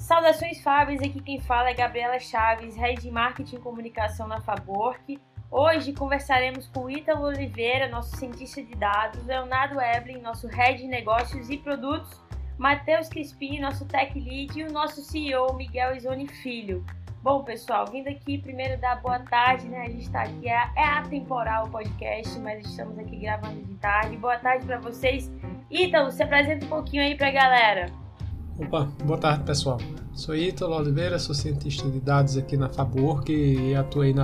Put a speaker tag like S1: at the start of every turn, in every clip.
S1: Saudações Fábrias, aqui quem fala é Gabriela Chaves, Head de Marketing e Comunicação na Fabork. Hoje conversaremos com Ítalo Oliveira, nosso cientista de dados, Leonardo Evelyn, nosso Head de Negócios e Produtos, Matheus Crispim, nosso Tech Lead e o nosso CEO Miguel Isoni Filho. Bom, pessoal, vindo aqui primeiro dar boa tarde, né? A gente está aqui, é, é atemporal o podcast, mas estamos aqui gravando de tarde. Boa tarde para vocês. Ítalo, se apresenta um pouquinho aí para a galera.
S2: Opa, boa tarde pessoal. Sou Ítalo Oliveira, sou cientista de dados aqui na Fabork e atuei em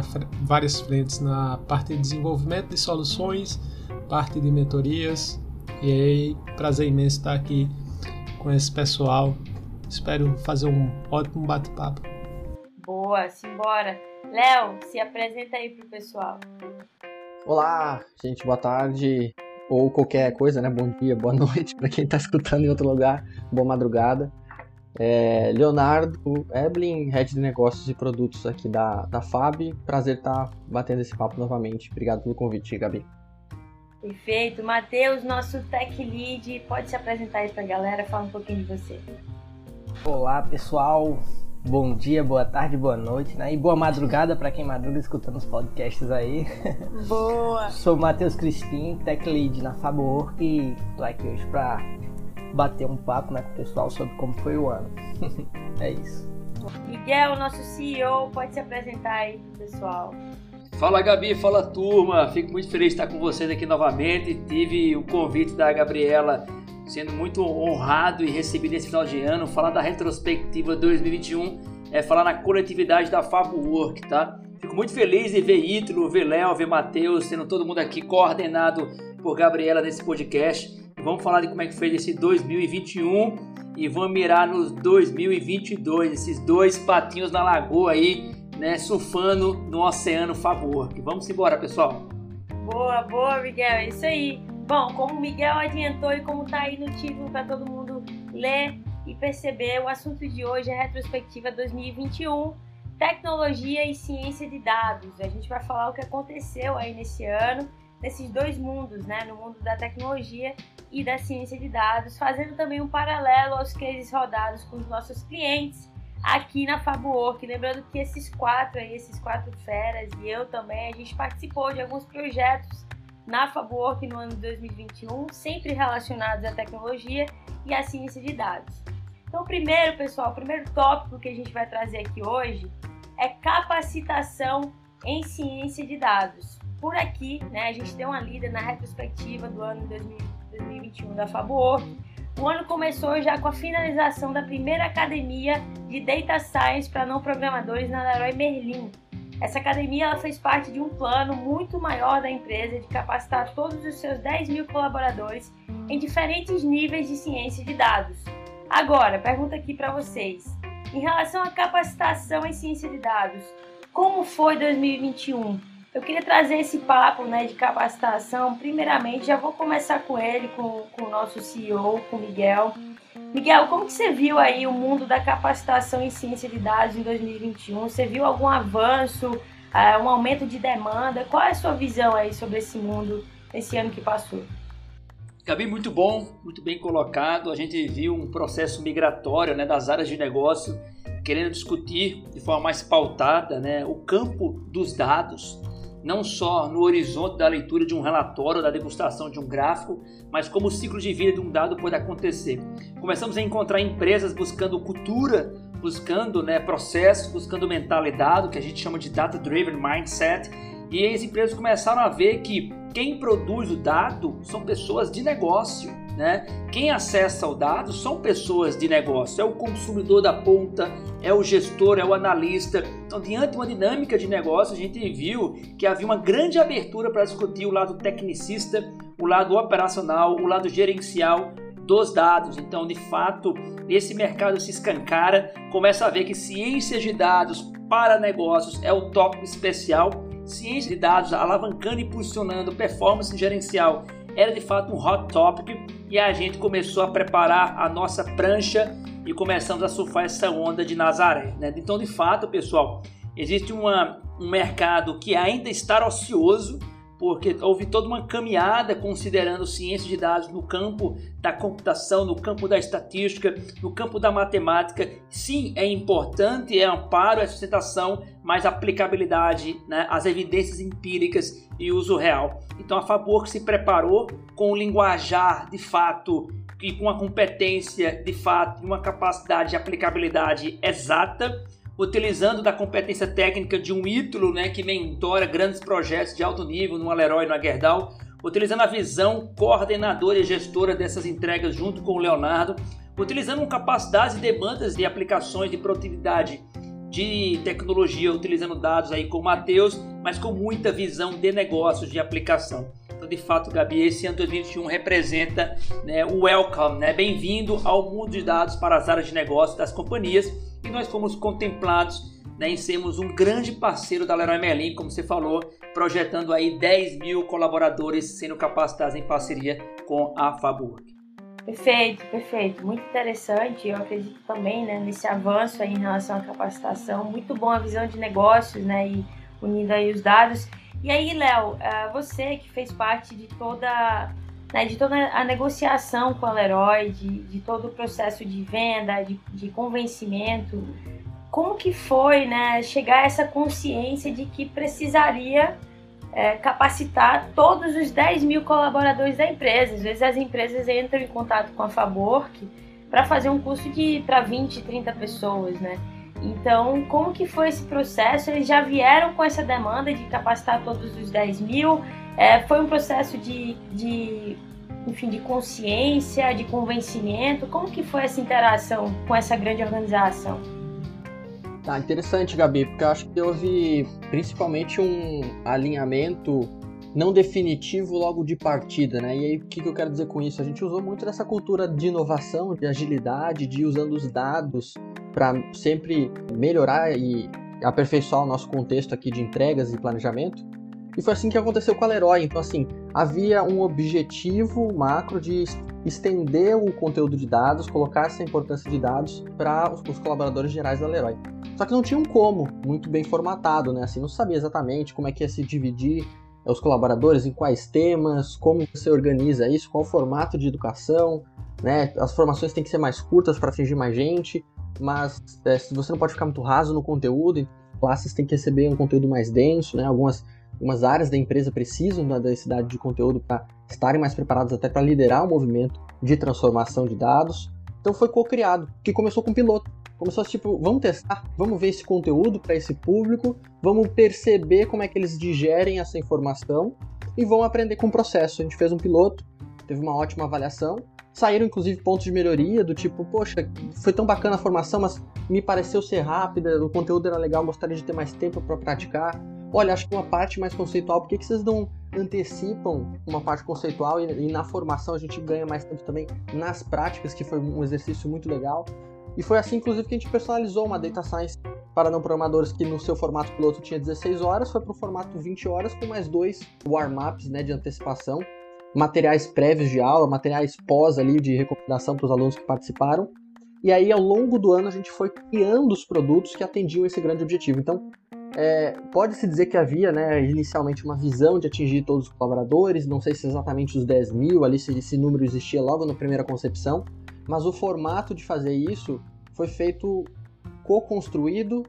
S2: várias frentes na parte de desenvolvimento de soluções, parte de mentorias e aí, prazer imenso estar aqui com esse pessoal. Espero fazer um ótimo bate-papo.
S1: Boa, simbora. Léo, se apresenta aí pro pessoal.
S3: Olá, gente, boa tarde. Ou qualquer coisa, né? Bom dia, boa noite para quem está escutando em outro lugar. Boa madrugada. É, Leonardo Eblin, Head de Negócios e Produtos aqui da, da FAB. Prazer estar tá batendo esse papo novamente. Obrigado pelo convite, Gabi.
S1: Perfeito. Matheus, nosso Tech Lead, pode se apresentar aí para a galera, fala um pouquinho de você.
S4: Olá, pessoal bom dia, boa tarde, boa noite, né? E boa madrugada para quem madruga escutando os podcasts aí.
S1: Boa!
S4: Sou Matheus Crispim, Tech Lead na Faborwork e tô aqui hoje para bater um papo né, com o pessoal sobre como foi o ano. é isso.
S1: Miguel, nosso CEO, pode se apresentar aí pro pessoal.
S5: Fala Gabi, fala turma, fico muito feliz de estar com vocês aqui novamente. Tive o convite da Gabriela sendo muito honrado e recebido esse final de ano. Falar da retrospectiva 2021 é falar na coletividade da Fabo Work, tá? Fico muito feliz em ver Ítalo, ver Léo, ver Matheus, tendo todo mundo aqui coordenado por Gabriela nesse podcast. Vamos falar de como é que foi esse 2021 e vamos mirar nos 2022, esses dois patinhos na lagoa aí, né, surfando no oceano Favor. Vamos embora, pessoal.
S1: Boa, boa, Miguel, é isso aí. Bom, como o Miguel adiantou e como está aí no título para todo mundo ler e perceber, o assunto de hoje é retrospectiva 2021, tecnologia e ciência de dados. A gente vai falar o que aconteceu aí nesse ano, nesses dois mundos, né, no mundo da tecnologia e da ciência de dados, fazendo também um paralelo aos cases rodados com os nossos clientes aqui na Fabuwork. Lembrando que esses quatro aí, esses quatro feras e eu também, a gente participou de alguns projetos na Fabwork no ano de 2021, sempre relacionados à tecnologia e à ciência de dados. Então, primeiro, pessoal, o primeiro tópico que a gente vai trazer aqui hoje é capacitação em ciência de dados. Por aqui, né, a gente deu uma lida na retrospectiva do ano 2021 da Fabwork. O ano começou já com a finalização da primeira academia de Data Science para não programadores na Leroy Merlin, essa academia ela fez parte de um plano muito maior da empresa de capacitar todos os seus 10 mil colaboradores em diferentes níveis de ciência de dados. Agora, pergunta aqui para vocês: em relação à capacitação em ciência de dados, como foi 2021? Eu queria trazer esse papo né, de capacitação. Primeiramente, já vou começar com ele, com, com o nosso CEO, com o Miguel. Miguel, como que você viu aí o mundo da capacitação em ciência de dados em 2021? Você viu algum avanço, uh, um aumento de demanda? Qual é a sua visão aí sobre esse mundo nesse ano que passou?
S5: Gabi, muito bom, muito bem colocado. A gente viu um processo migratório né, das áreas de negócio querendo discutir de forma mais pautada né, o campo dos dados, não só no horizonte da leitura de um relatório, da degustação de um gráfico, mas como o ciclo de vida de um dado pode acontecer. Começamos a encontrar empresas buscando cultura, buscando né, processos, buscando mentalidade, que a gente chama de Data Driven Mindset, e as empresas começaram a ver que quem produz o dado são pessoas de negócio né? Quem acessa o dado são pessoas de negócio, é o consumidor da ponta, é o gestor, é o analista. Então, diante de uma dinâmica de negócio, a gente viu que havia uma grande abertura para discutir o lado tecnicista, o lado operacional, o lado gerencial dos dados. Então, de fato, esse mercado se escancara, começa a ver que ciências de dados para negócios é o tópico especial. Ciência de dados alavancando e impulsionando performance gerencial era de fato um hot topic e a gente começou a preparar a nossa prancha e começamos a surfar essa onda de Nazaré. Né? Então, de fato, pessoal, existe uma, um mercado que ainda está ocioso, porque houve toda uma caminhada considerando ciência de dados no campo da computação, no campo da estatística, no campo da matemática. Sim, é importante, é amparo, é sustentação, mas aplicabilidade, né, as evidências empíricas e uso real. Então a Fabor se preparou com o linguajar de fato e com a competência de fato e uma capacidade de aplicabilidade exata utilizando da competência técnica de um ídolo né, que mentora grandes projetos de alto nível no Aleroy e no Gerdau, utilizando a visão coordenadora e gestora dessas entregas junto com o Leonardo, utilizando capacidades e demandas de aplicações de produtividade de tecnologia, utilizando dados aí com o Matheus, mas com muita visão de negócios de aplicação. Então, de fato, Gabi, esse ano 2021 representa né, o welcome, né? bem-vindo ao mundo de dados para as áreas de negócio das companhias e nós fomos contemplados né, em sermos um grande parceiro da Leroy Merlin, como você falou, projetando aí 10 mil colaboradores sendo capacitados em parceria com a Faburg.
S1: Perfeito, perfeito. Muito interessante. Eu acredito também né, nesse avanço em relação à capacitação. Muito bom a visão de negócios, né? E unindo aí os dados. E aí, Léo, eh, você que fez parte de toda né, de toda a negociação com a Leroy, de, de todo o processo de venda, de, de convencimento, como que foi né, chegar a essa consciência de que precisaria é, capacitar todos os 10 mil colaboradores da empresa. Às vezes as empresas entram em contato com a Fabork para fazer um curso de para 20, 30 pessoas, né? Então, como que foi esse processo? Eles já vieram com essa demanda de capacitar todos os 10 mil? É, foi um processo de, de, enfim, de consciência, de convencimento? Como que foi essa interação com essa grande organização?
S3: Tá, interessante, Gabi, porque eu acho que houve principalmente um alinhamento não definitivo logo de partida, né? E aí, o que, eu quero dizer com isso? A gente usou muito dessa cultura de inovação, de agilidade, de usando os dados para sempre melhorar e aperfeiçoar o nosso contexto aqui de entregas e planejamento. E foi assim que aconteceu com a Leroy. Então, assim, havia um objetivo macro de estender o conteúdo de dados, colocar essa importância de dados para os colaboradores gerais da Leroy. Só que não tinha um como muito bem formatado, né? Assim, não sabia exatamente como é que ia se dividir os colaboradores em quais temas, como você organiza isso, qual o formato de educação, né? As formações têm que ser mais curtas para atingir mais gente, mas é, você não pode ficar muito raso no conteúdo, classes têm que receber um conteúdo mais denso, né? Algumas algumas áreas da empresa precisam da densidade de conteúdo para estarem mais preparadas até para liderar o movimento de transformação de dados. Então foi co-criado, que começou com piloto. Começou tipo, vamos testar, vamos ver esse conteúdo para esse público, vamos perceber como é que eles digerem essa informação e vão aprender com o processo. A gente fez um piloto, teve uma ótima avaliação. Saíram inclusive pontos de melhoria do tipo, poxa, foi tão bacana a formação, mas me pareceu ser rápida, o conteúdo era legal, gostaria de ter mais tempo para praticar olha, acho que uma parte mais conceitual, por que, que vocês não antecipam uma parte conceitual e, e, na formação a gente ganha mais tempo também nas práticas, que foi um exercício muito legal. E foi assim, inclusive, que a gente personalizou uma Data Science para não programadores que no seu formato piloto tinha 16 horas, foi para o formato 20 horas com mais dois warm-ups né, de antecipação, materiais prévios de aula, materiais pós ali de recomendação para os alunos que participaram. E aí, ao longo do ano, a gente foi criando os produtos que atendiam esse grande objetivo. Então, é, Pode-se dizer que havia né, inicialmente uma visão de atingir todos os colaboradores, não sei se exatamente os 10 mil, ali se esse número existia logo na primeira concepção, mas o formato de fazer isso foi feito co-construído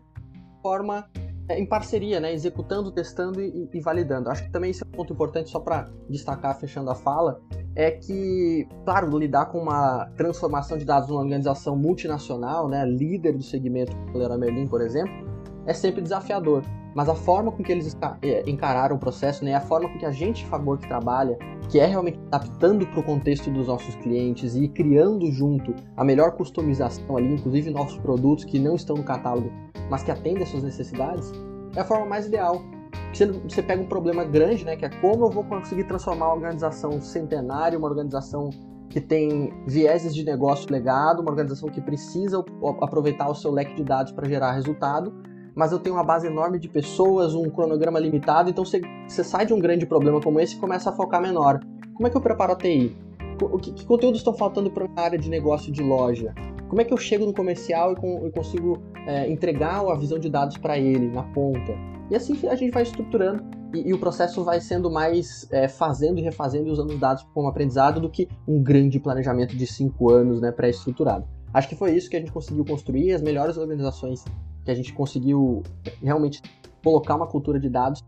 S3: forma é, em parceria, né, executando, testando e, e, validando. Acho que também esse é um ponto importante, só para destacar, fechando a fala, é que, claro, lidar com uma transformação de dados numa organização multinacional, né, líder do segmento, como a Merlin, por exemplo, é sempre desafiador. Mas a forma com que eles é, encararam o processo, né, a forma com que a gente, favor que trabalha, que é realmente adaptando para o contexto dos nossos clientes e criando junto a melhor customização ali, inclusive novos produtos que não estão no catálogo, mas que atendem às suas necessidades, é a forma mais ideal. Você, você pega um problema grande, né, que é como eu vou conseguir transformar uma organização centenária, uma organização que tem vieses de negócio legado, uma organização que precisa aproveitar o seu leque de dados para gerar resultado, mas eu tenho uma base enorme de pessoas, um cronograma limitado, então você, sai de um grande problema como esse e começa a focar menor. Como é que eu preparo a TI? Que, que conteúdos estão faltando para a área de negócio de loja? Como é que eu chego no comercial e, com, consigo é, entregar a visão de dados para ele na ponta? E assim a gente vai estruturando e, e o processo vai sendo mais é, fazendo e refazendo e usando os dados como aprendizado do que um grande planejamento de cinco anos né, pré-estruturado. Acho que foi isso que a gente conseguiu construir, as melhores organizações que a gente conseguiu realmente colocar uma cultura de dados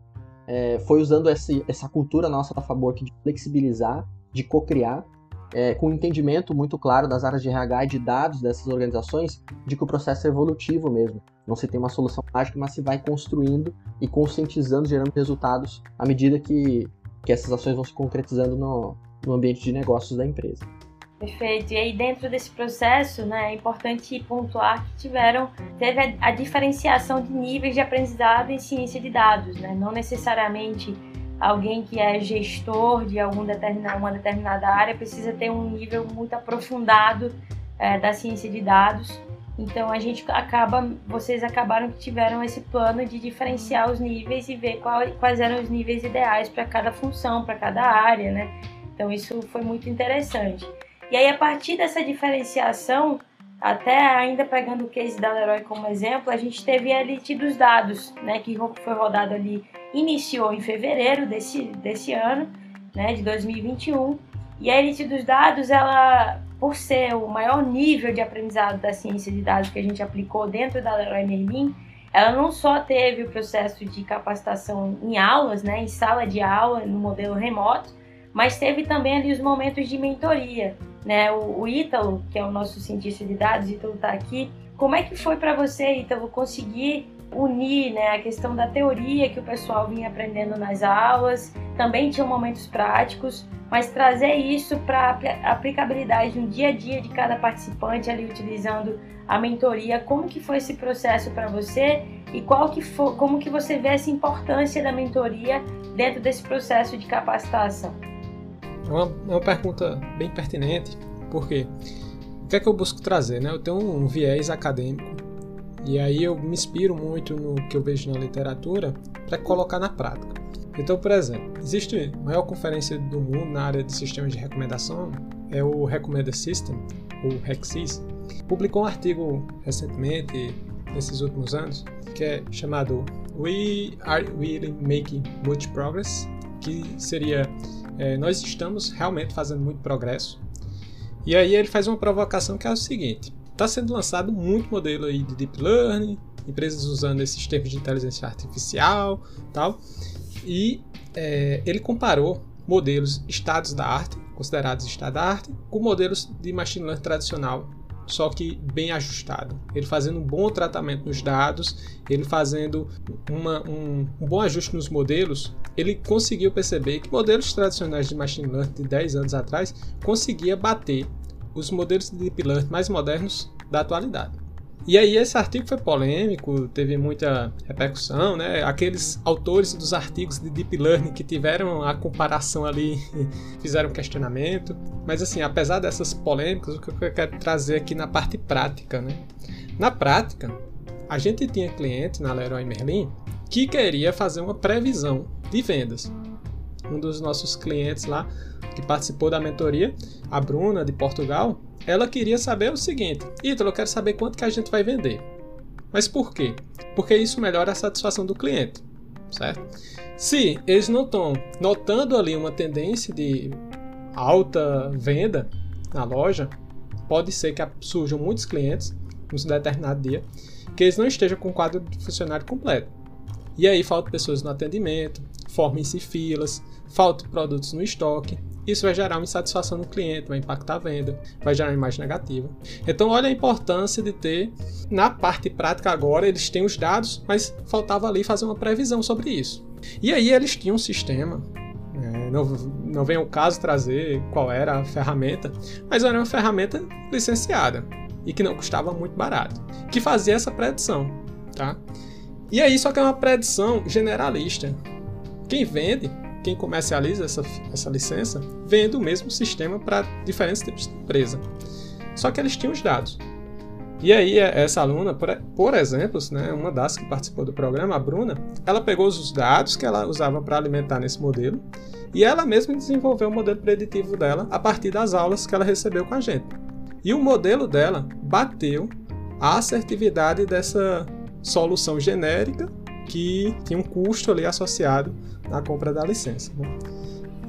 S3: é, foi usando essa, essa cultura nossa da Fabork de flexibilizar, de co-criar é, com um entendimento muito claro das áreas de RH e de dados dessas organizações, de que o processo é evolutivo mesmo. Não se tem uma solução mágica, mas se vai construindo e conscientizando, gerando resultados à medida que, que essas ações vão se concretizando no, no ambiente de negócios da empresa.
S1: Perfeito. E aí dentro desse processo, né, é importante pontuar que tiveram teve a, diferenciação de níveis de aprendizado em ciência de dados, né? Não necessariamente alguém que é gestor de algum determinada, uma determinada área precisa ter um nível muito aprofundado é, da ciência de dados. Então a gente acaba, vocês acabaram que tiveram esse plano de diferenciar os níveis e ver qual, quais eram os níveis ideais para cada função, para cada área, né? Então isso foi muito interessante. E aí a partir dessa diferenciação, até ainda pegando o case da Leroy como exemplo, a gente teve a elite dos dados, né, que foi rodado ali iniciou em fevereiro desse, desse ano, né, de 2021. E a elite dos dados, ela, por ser o maior nível de aprendizado da ciência de dados que a gente aplicou dentro da Leroy Merlin, ela não só teve o processo de capacitação em aulas, né, em sala de aula, no modelo remoto, mas teve também ali os momentos de mentoria. Né? O, o Ítalo, que é o nosso cientista de dados, Ítalo está aqui. Como é que foi para você, Ítalo, conseguir unir né, a questão da teoria que o pessoal vinha aprendendo nas aulas, também tinha momentos práticos, mas trazer isso para a aplicabilidade no dia a dia de cada participante ali utilizando a mentoria, como que foi esse processo para você e qual que foi, como que você vê essa importância da mentoria dentro desse processo de capacitação?
S2: É uma, é uma pergunta bem pertinente, porque o que é que eu busco trazer? Né? Eu tenho um viés acadêmico e aí eu me inspiro muito no que eu vejo na literatura para colocar na prática. Então, por exemplo, existe a maior conferência do mundo na área de sistemas de recomendação, é o Recommender System, o RECSYS. Publicou um artigo recentemente, nesses últimos anos, que é chamado We Are Really Making Much Progress, que seria é, nós estamos realmente fazendo muito progresso. E aí ele faz uma provocação que é o seguinte: Está sendo lançado muito modelo aí de deep learning, empresas usando esses termos de inteligência artificial, tal. E é, ele comparou modelos estados da arte, considerados estado da arte, com modelos de machine learning tradicional, só que bem ajustado. Ele fazendo um bom tratamento nos dados, ele fazendo uma, um, um, bom ajuste nos modelos, ele conseguiu perceber que modelos tradicionais de machine learning de 10 anos atrás conseguia bater os modelos de Deep Learning mais modernos da atualidade. E aí esse artigo foi polêmico, teve muita repercussão, né? Aqueles autores dos artigos de Deep Learning que tiveram a comparação ali, fizeram questionamento. Mas assim, apesar dessas polêmicas, o que eu quero trazer aqui na parte prática, né? Na prática, a gente tinha cliente na Leroy Merlin que queria fazer uma previsão de vendas. Um dos nossos clientes lá que participou da mentoria, a Bruna de Portugal, ela queria saber o seguinte: Ítalo, eu quero saber quanto que a gente vai vender. Mas por quê? Porque isso melhora a satisfação do cliente, certo? Se eles não estão notando ali uma tendência de alta venda na loja, pode ser que surjam muitos clientes num determinado dia que eles não estejam com o quadro de funcionário completo. E aí faltam pessoas no atendimento, formem-se filas, faltam produtos no estoque, isso vai gerar uma insatisfação no cliente, vai impactar a venda, vai gerar uma imagem negativa. Então, olha a importância de ter, na parte prática agora, eles têm os dados, mas faltava ali fazer uma previsão sobre isso. E aí eles tinham um sistema, é, não, não vem o caso trazer qual era a ferramenta, mas era uma ferramenta licenciada e que não custava muito barato, que fazia essa predição, tá? E aí só que é uma predição generalista. Quem vende quem comercializa essa, essa licença vende o mesmo sistema para diferentes tipos de empresa. Só que eles tinham os dados. E aí, é, essa aluna, por, exemplo, né, uma das que participou do programa, a Bruna, ela pegou os dados que ela usava para alimentar nesse modelo e ela mesma desenvolveu o modelo preditivo dela a partir das aulas que ela recebeu com a gente. E o modelo dela bateu a assertividade dessa solução genérica que tinha um custo ali associado na compra da licença. Né?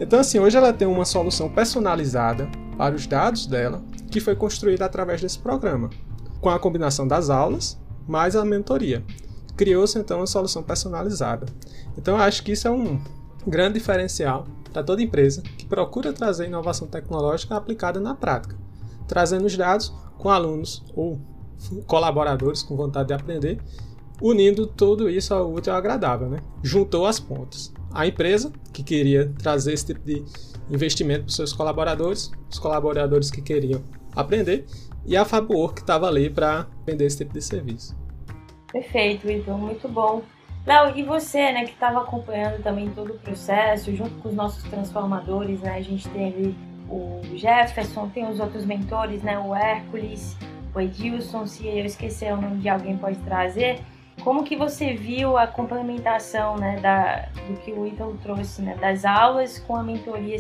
S2: Então, assim, hoje ela tem uma solução personalizada para os dados dela, que foi construída através desse programa, com a combinação das aulas mais a mentoria. Criou-se então uma solução personalizada. Então, acho que isso é um grande diferencial para toda empresa que procura trazer inovação tecnológica aplicada na prática, trazendo os dados com alunos ou colaboradores com vontade de aprender, unindo tudo isso ao útil ao agradável, né? Juntou as pontas a empresa que queria trazer esse tipo de investimento para seus colaboradores, os colaboradores que queriam aprender e a Fabwork que estava ali para vender esse tipo de serviço.
S1: Perfeito, então muito bom. Léo, e você, né, que estava acompanhando também todo o processo, junto com os nossos transformadores, né, a gente teve o Jefferson, tem os outros mentores, né, o Hércules, o Edilson, se eu esquecer o nome de alguém pode trazer. Como que você viu a complementação né, da, do que o Ítalo trouxe, né, das aulas com a mentoria?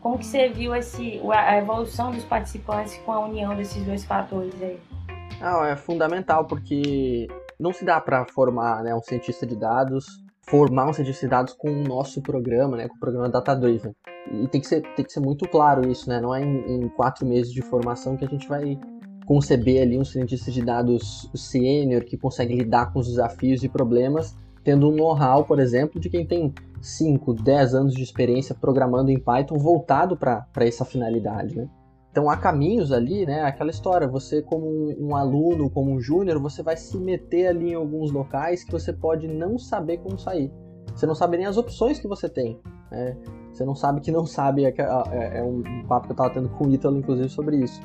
S1: como que você viu esse, a evolução dos participantes com a união desses dois fatores aí?
S3: Não, é fundamental, porque não se dá para formar né, um cientista de dados, formar um cientista de dados com o nosso programa, né, com o programa Data Driven. E tem que ser, tem que ser muito claro isso, né? Não é em, em quatro meses de formação que a gente vai conceber ali um cientista de dados sênior que consegue lidar com os desafios e problemas, tendo um know-how, por exemplo, de quem tem 5, 10 anos de experiência programando em Python voltado para essa finalidade, né? Então há caminhos ali, né? Aquela história, você como um, um aluno, como um júnior, você vai se meter ali em alguns locais que você pode não saber como sair. Você não sabe nem as opções que você tem. Né? Você não sabe que não sabe. É, é, é um papo que eu estava tendo com o Ítalo, inclusive, sobre isso.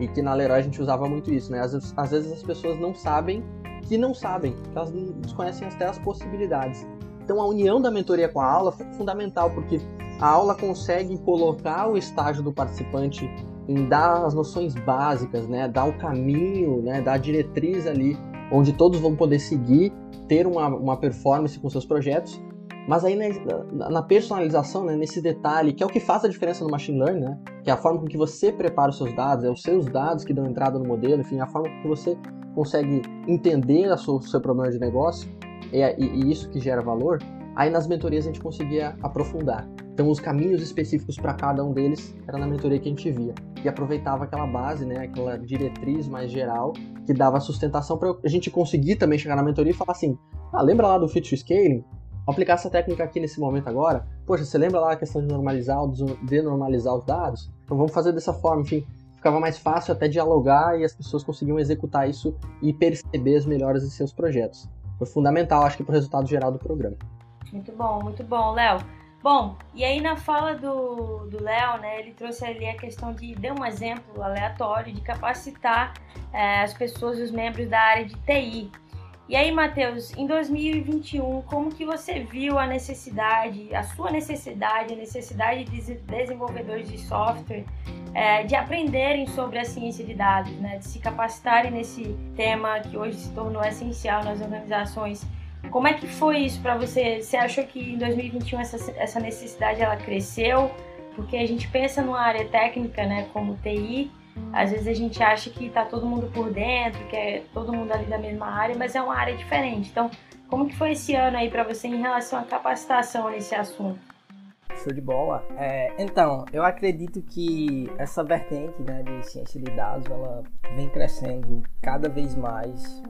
S3: E que na Leroy a gente usava muito isso, né? Às, às vezes as pessoas não sabem que não sabem, que elas desconhecem até as possibilidades. Então a união da mentoria com a aula foi fundamental, porque a aula consegue colocar o estágio do participante em dar as noções básicas, né? Dar o caminho, né? Dar a diretriz ali, onde todos vão poder seguir, ter uma, uma performance com seus projetos mas aí na, na personalização, né, nesse detalhe, que é o que faz a diferença no machine learning, né, que é a forma com que você prepara os seus dados, é os seus dados que dão entrada no modelo, enfim, a forma com que você consegue entender o seu, problema de negócio e, e, e isso que gera valor, aí nas mentorias a gente conseguia aprofundar. Então os caminhos específicos para cada um deles era na mentoria que a gente via e aproveitava aquela base, né, aquela diretriz mais geral que dava sustentação para a gente conseguir também chegar na mentoria e falar assim, ah, lembra lá do feature scaling? Aplicar essa técnica aqui nesse momento agora, poxa, você lembra lá a questão de normalizar, denormalizar os dados? Então vamos fazer dessa forma, enfim, ficava mais fácil até dialogar e as pessoas conseguiam executar isso e perceber as melhoras em seus projetos. Foi fundamental, acho que, para o resultado geral do programa.
S1: Muito bom, muito bom, Léo. Bom, e aí na fala do Léo, né, ele trouxe ali a questão de, deu um exemplo aleatório de capacitar é, as pessoas, os membros da área de TI, e aí, Matheus, em 2021, como que você viu a necessidade, a sua necessidade, a necessidade de desenvolvedores de software é, de aprenderem sobre a ciência de dados, né, de se capacitarem nesse tema que hoje se tornou essencial nas organizações? Como é que foi isso para você? Você achou que em 2021 essa, essa necessidade ela cresceu? Porque a gente pensa numa área técnica, né, como TI, às vezes a gente acha que está todo mundo por dentro, que é todo mundo ali da mesma área, mas é uma área diferente. Então, como que foi esse ano aí para você em relação à capacitação nesse assunto?
S4: Show de bola. É, então, eu acredito que essa vertente né, de ciência de dados, ela vem crescendo cada vez mais.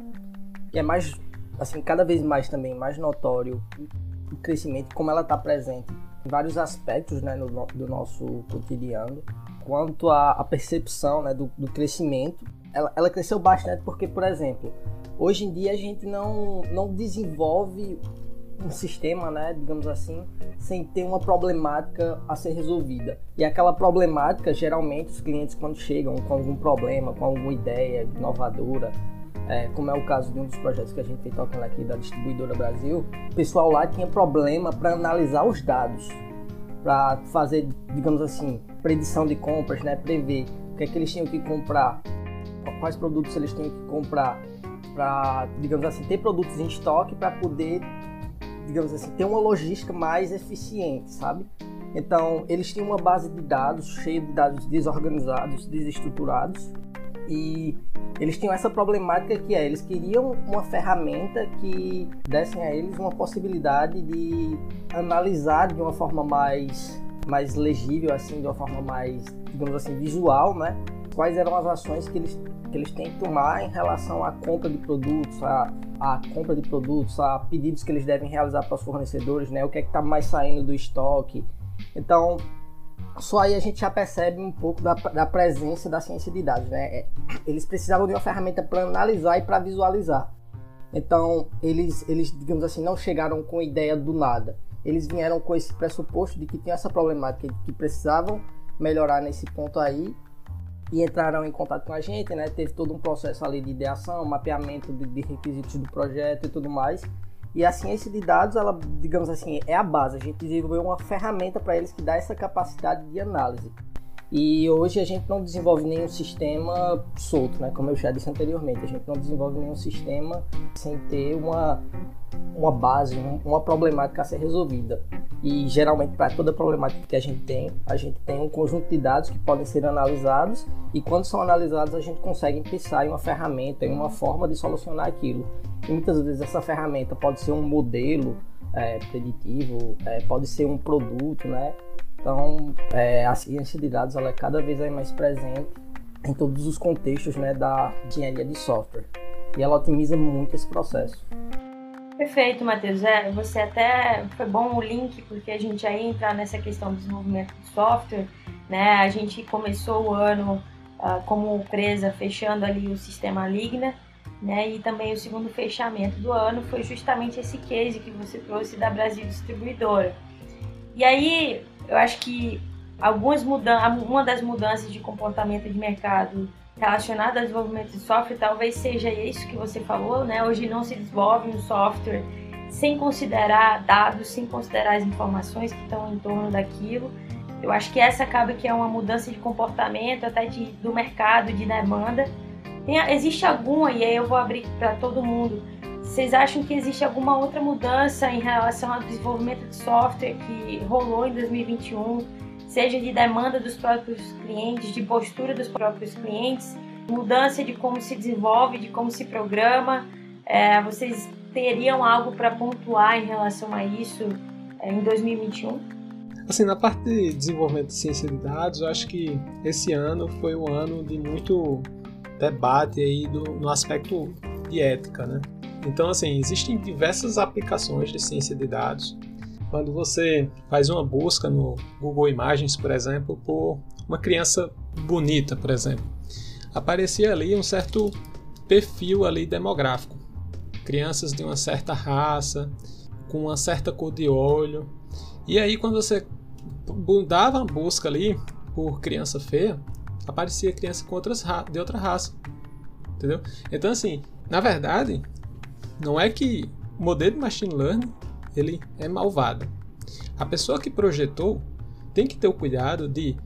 S4: E é mais, assim, cada vez mais também, mais notório o crescimento, como ela está presente em vários aspectos né, no, do nosso cotidiano quanto à, percepção né, do, do crescimento, ela, ela, cresceu bastante porque, por exemplo, hoje em dia a gente não, não desenvolve um sistema, né, digamos assim, sem ter uma problemática a ser resolvida. E aquela problemática, geralmente, os clientes quando chegam com algum problema, com alguma ideia inovadora, é, como é o caso de um dos projetos que a gente tem tocando aqui da Distribuidora Brasil, o pessoal lá tinha problema para analisar os dados, para fazer, digamos assim, predição de compras, né? Prever o que é que eles tinham que comprar, quais produtos eles tinham que comprar, para, digamos assim, ter produtos em estoque para poder, digamos assim, ter uma logística mais eficiente, sabe? Então, eles tinham uma base de dados cheia de dados desorganizados, desestruturados, E eles tinham essa problemática que é, eles queriam uma ferramenta que dessem a eles uma possibilidade de analisar de uma forma mais, mais legível, assim, de uma forma mais, digamos assim, visual, né? Quais eram as ações que eles, que eles têm que tomar em relação à compra de produtos, à, à compra de produtos, a pedidos que eles devem realizar para os fornecedores, né? O que é que está mais saindo do estoque. Então, só aí a gente já percebe um pouco da, da presença da ciência de dados. Né? É, eles precisavam de uma ferramenta para analisar e para visualizar. Então, eles, eles, digamos assim, não chegaram com ideia do nada. Eles vieram com esse pressuposto de que tinha essa problemática, que precisavam melhorar nesse ponto aí e entraram em contato com a gente, né? Teve todo um processo ali de ideação, mapeamento de, de requisitos do projeto e tudo mais. E a ciência de dados, ela, digamos assim, é a base. A gente desenvolveu uma ferramenta para eles que dá essa capacidade de análise. E hoje a gente não desenvolve nenhum sistema solto, né? Como eu já disse anteriormente, a gente não desenvolve nenhum sistema sem ter uma, uma base, uma problemática a ser resolvida. E geralmente para toda problemática que a gente tem, a gente tem um conjunto de dados que podem ser analisados e quando são analisados a gente consegue pensar em uma ferramenta, em uma forma de solucionar aquilo. E muitas vezes essa ferramenta pode ser um modelo é, preditivo, é, pode ser um produto, né? Então, é, a ciência de dados ela é cada vez mais presente em todos os contextos né, da engenharia de software. E ela otimiza muito esse processo.
S1: Perfeito, Matheus. É, você até foi bom o link, porque a gente já entra nessa questão do desenvolvimento de software. Né? A gente começou o ano uh, como empresa fechando ali o sistema Ligna né? E também o segundo fechamento do ano foi justamente esse case que você trouxe da Brasil Distribuidora. E aí, eu acho que algumas mudanças, uma das mudanças de comportamento de mercado relacionada ao desenvolvimento de software talvez seja isso que você falou, né? Hoje não se desenvolve um software sem considerar dados, sem considerar as informações que estão em torno daquilo. Eu acho que essa acaba que é uma mudança de comportamento até de, do mercado, de demanda, tem, existe alguma, e aí eu vou abrir para todo mundo, vocês acham que existe alguma outra mudança em relação ao desenvolvimento de software que rolou em 2021, seja de demanda dos próprios clientes, de postura dos próprios clientes, mudança de como se desenvolve, de como se programa? É, vocês teriam algo para pontuar em relação a isso é, em 2021?
S2: Assim, na parte de desenvolvimento de ciência de dados, eu acho que esse ano foi um ano de muito debate aí do, no aspecto de ética, né? Então, assim, existem diversas aplicações de ciência de dados. Quando você faz uma busca no Google Imagens, por exemplo, por uma criança bonita, por exemplo, aparecia ali um certo perfil ali demográfico. Crianças de uma certa raça, com uma certa cor de olho. E aí, quando você dava a busca ali por criança feia, aparecia criança com outras de outra raça. Entendeu? Então, assim, na verdade, não é que o modelo de machine learning ele é malvado. A pessoa que projetou tem que ter o cuidado de,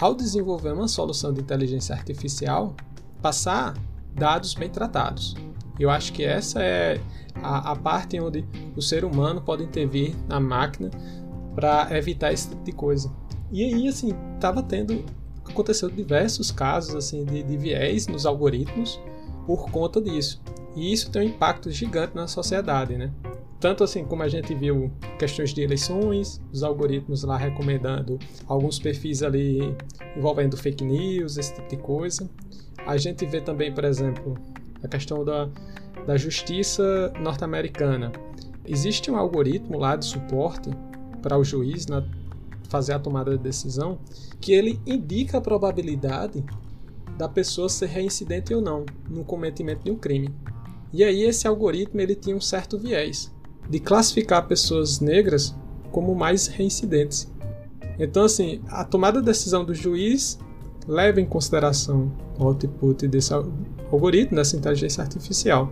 S2: ao desenvolver uma solução de inteligência artificial, passar dados bem tratados. Eu acho que essa é a, a parte onde o ser humano pode intervir na máquina para evitar esse tipo de coisa. E aí, assim, estava tendo aconteceu diversos casos assim de, de viés nos algoritmos por conta disso. E isso tem um impacto gigante na sociedade, né? Tanto assim como a gente viu questões de eleições, os algoritmos lá recomendando alguns perfis ali envolvendo fake news, esse tipo de coisa. A gente vê também, por exemplo, a questão da, da justiça norte-americana. Existe um algoritmo lá de suporte para o juiz na, fazer a tomada de decisão, que ele indica a probabilidade da pessoa ser reincidente ou não no cometimento de um crime. E aí esse algoritmo ele tinha um certo viés de classificar pessoas negras como mais reincidentes. Então assim, a tomada de decisão do juiz leva em consideração o output desse algoritmo, dessa inteligência artificial.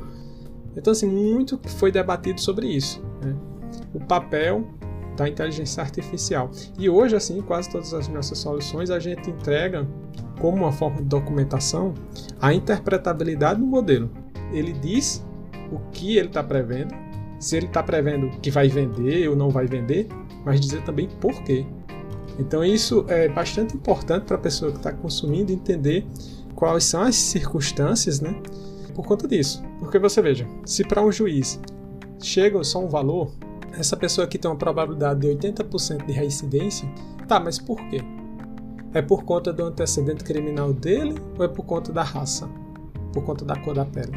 S2: Então assim, muito foi debatido sobre isso. Né? O papel da inteligência artificial. E hoje, assim, quase todas as nossas soluções a gente entrega como uma forma de documentação a interpretabilidade do modelo. Ele diz o que ele está prevendo, se ele está prevendo que vai vender ou não vai vender, mas dizer também por quê. Então isso é bastante importante para a pessoa que está consumindo entender quais são as circunstâncias, né? Por conta disso. Porque você veja, se para um juiz chega só um valor, essa pessoa aqui tem uma probabilidade de 80% de reincidência, tá, mas por quê? É por conta do antecedente criminal dele ou é por conta da raça? Por conta da cor da pele?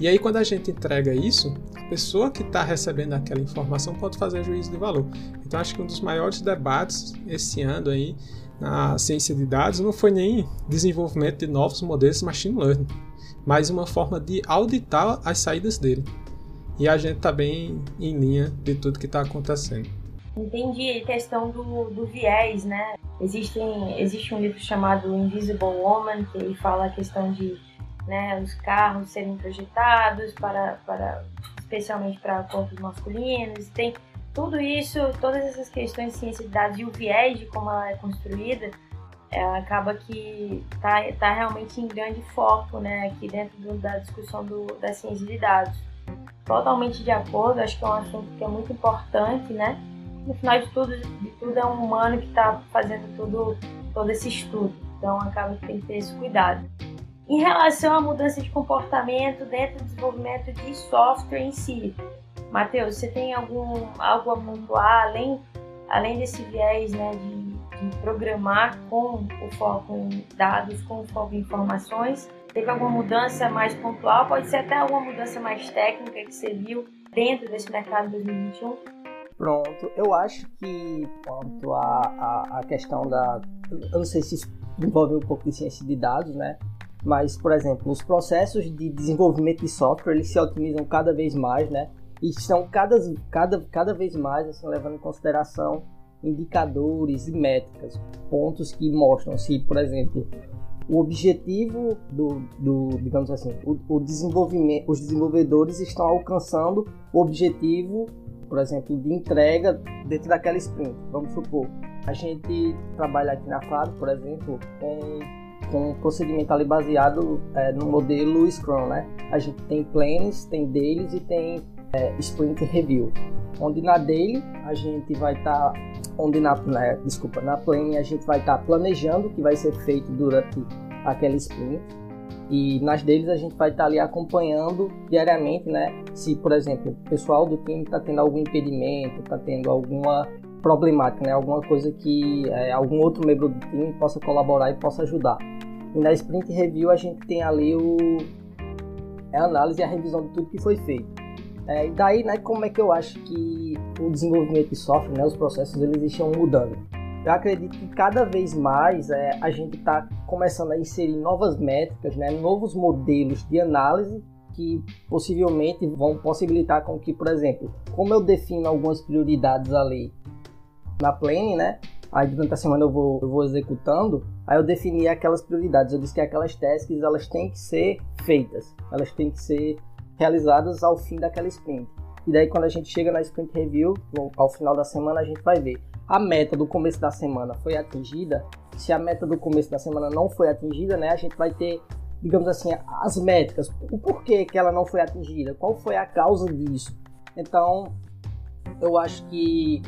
S2: E aí, quando a gente entrega isso, a pessoa que está recebendo aquela informação pode fazer juízo de valor. Então, acho que um dos maiores debates esse ano aí na ciência de dados não foi nem desenvolvimento de novos modelos de machine learning, mas uma forma de auditar as saídas dele. E a gente está bem em linha de tudo que está acontecendo.
S1: Entendi a questão do, do viés, né? Existem, existe um livro chamado Invisible Woman, que ele fala a questão de né, os carros serem projetados para, para especialmente para corpos masculinos. Tem tudo isso, todas essas questões de ciência de dados e o viés de como ela é construída, é, acaba que está tá realmente em grande foco né, aqui dentro do, da discussão do, da ciência de dados. Totalmente de acordo, acho que é um assunto que é muito importante, né? No final de tudo, de tudo é um humano que está fazendo tudo, todo esse estudo, então acaba que tem que ter esse cuidado. Em relação à mudança de comportamento dentro do desenvolvimento de software em si, Matheus, você tem algum algo a pontuar além, além desse viés né, de, de programar com o foco em dados, com o foco em informações? Teve alguma mudança mais pontual? Pode ser até alguma mudança mais técnica que você viu dentro desse mercado 2021?
S4: Pronto, eu acho que quanto à a, a, questão da. Eu não sei se isso envolve um pouco de ciência de dados, né? Mas, por exemplo, os processos de desenvolvimento de software eles se otimizam cada vez mais, né? E são cada, cada, cada vez mais assim, levando em consideração indicadores e métricas, pontos que mostram se, por exemplo, o objetivo do, do digamos assim, o, o, desenvolvimento, os desenvolvedores estão alcançando o objetivo, por exemplo, de entrega dentro daquela sprint. Vamos supor, a gente trabalha aqui na FAB, por exemplo, com com um procedimento ali baseado é, no modelo Scrum, né? A gente tem plans, tem dailies e tem é, sprint review. Onde na daily a gente vai estar, tá, onde na, né, desculpa, na plan a gente vai estar tá planejando o que vai ser feito durante aquele sprint. E nas deles a gente vai estar tá ali acompanhando diariamente, né? Se, por exemplo, o pessoal do time está tendo algum impedimento, está tendo alguma problemática, né? Alguma coisa que é, algum outro membro do time possa colaborar e possa ajudar. E na Sprint Review a gente tem ali o a análise e a revisão de tudo que foi feito. É, e daí, né, como é que eu acho que o desenvolvimento de software, né, os processos, eles estão mudando? Eu acredito que cada vez mais é, a gente está começando a inserir novas métricas, né, novos modelos de análise que possivelmente vão possibilitar com que, por exemplo, como eu defino algumas prioridades ali na planning, né, Aí durante a semana eu vou, eu vou executando, aí eu defini aquelas prioridades. Eu disse que aquelas tasks elas têm que ser feitas, elas têm que ser realizadas ao fim daquela sprint. E daí quando a gente chega na sprint review, ao final da semana a gente vai ver a meta do começo da semana foi atingida. Se a meta do começo da semana não foi atingida, né, a gente vai ter, digamos assim, as métricas, o porquê que ela não foi atingida, qual foi a causa disso. Então, eu acho que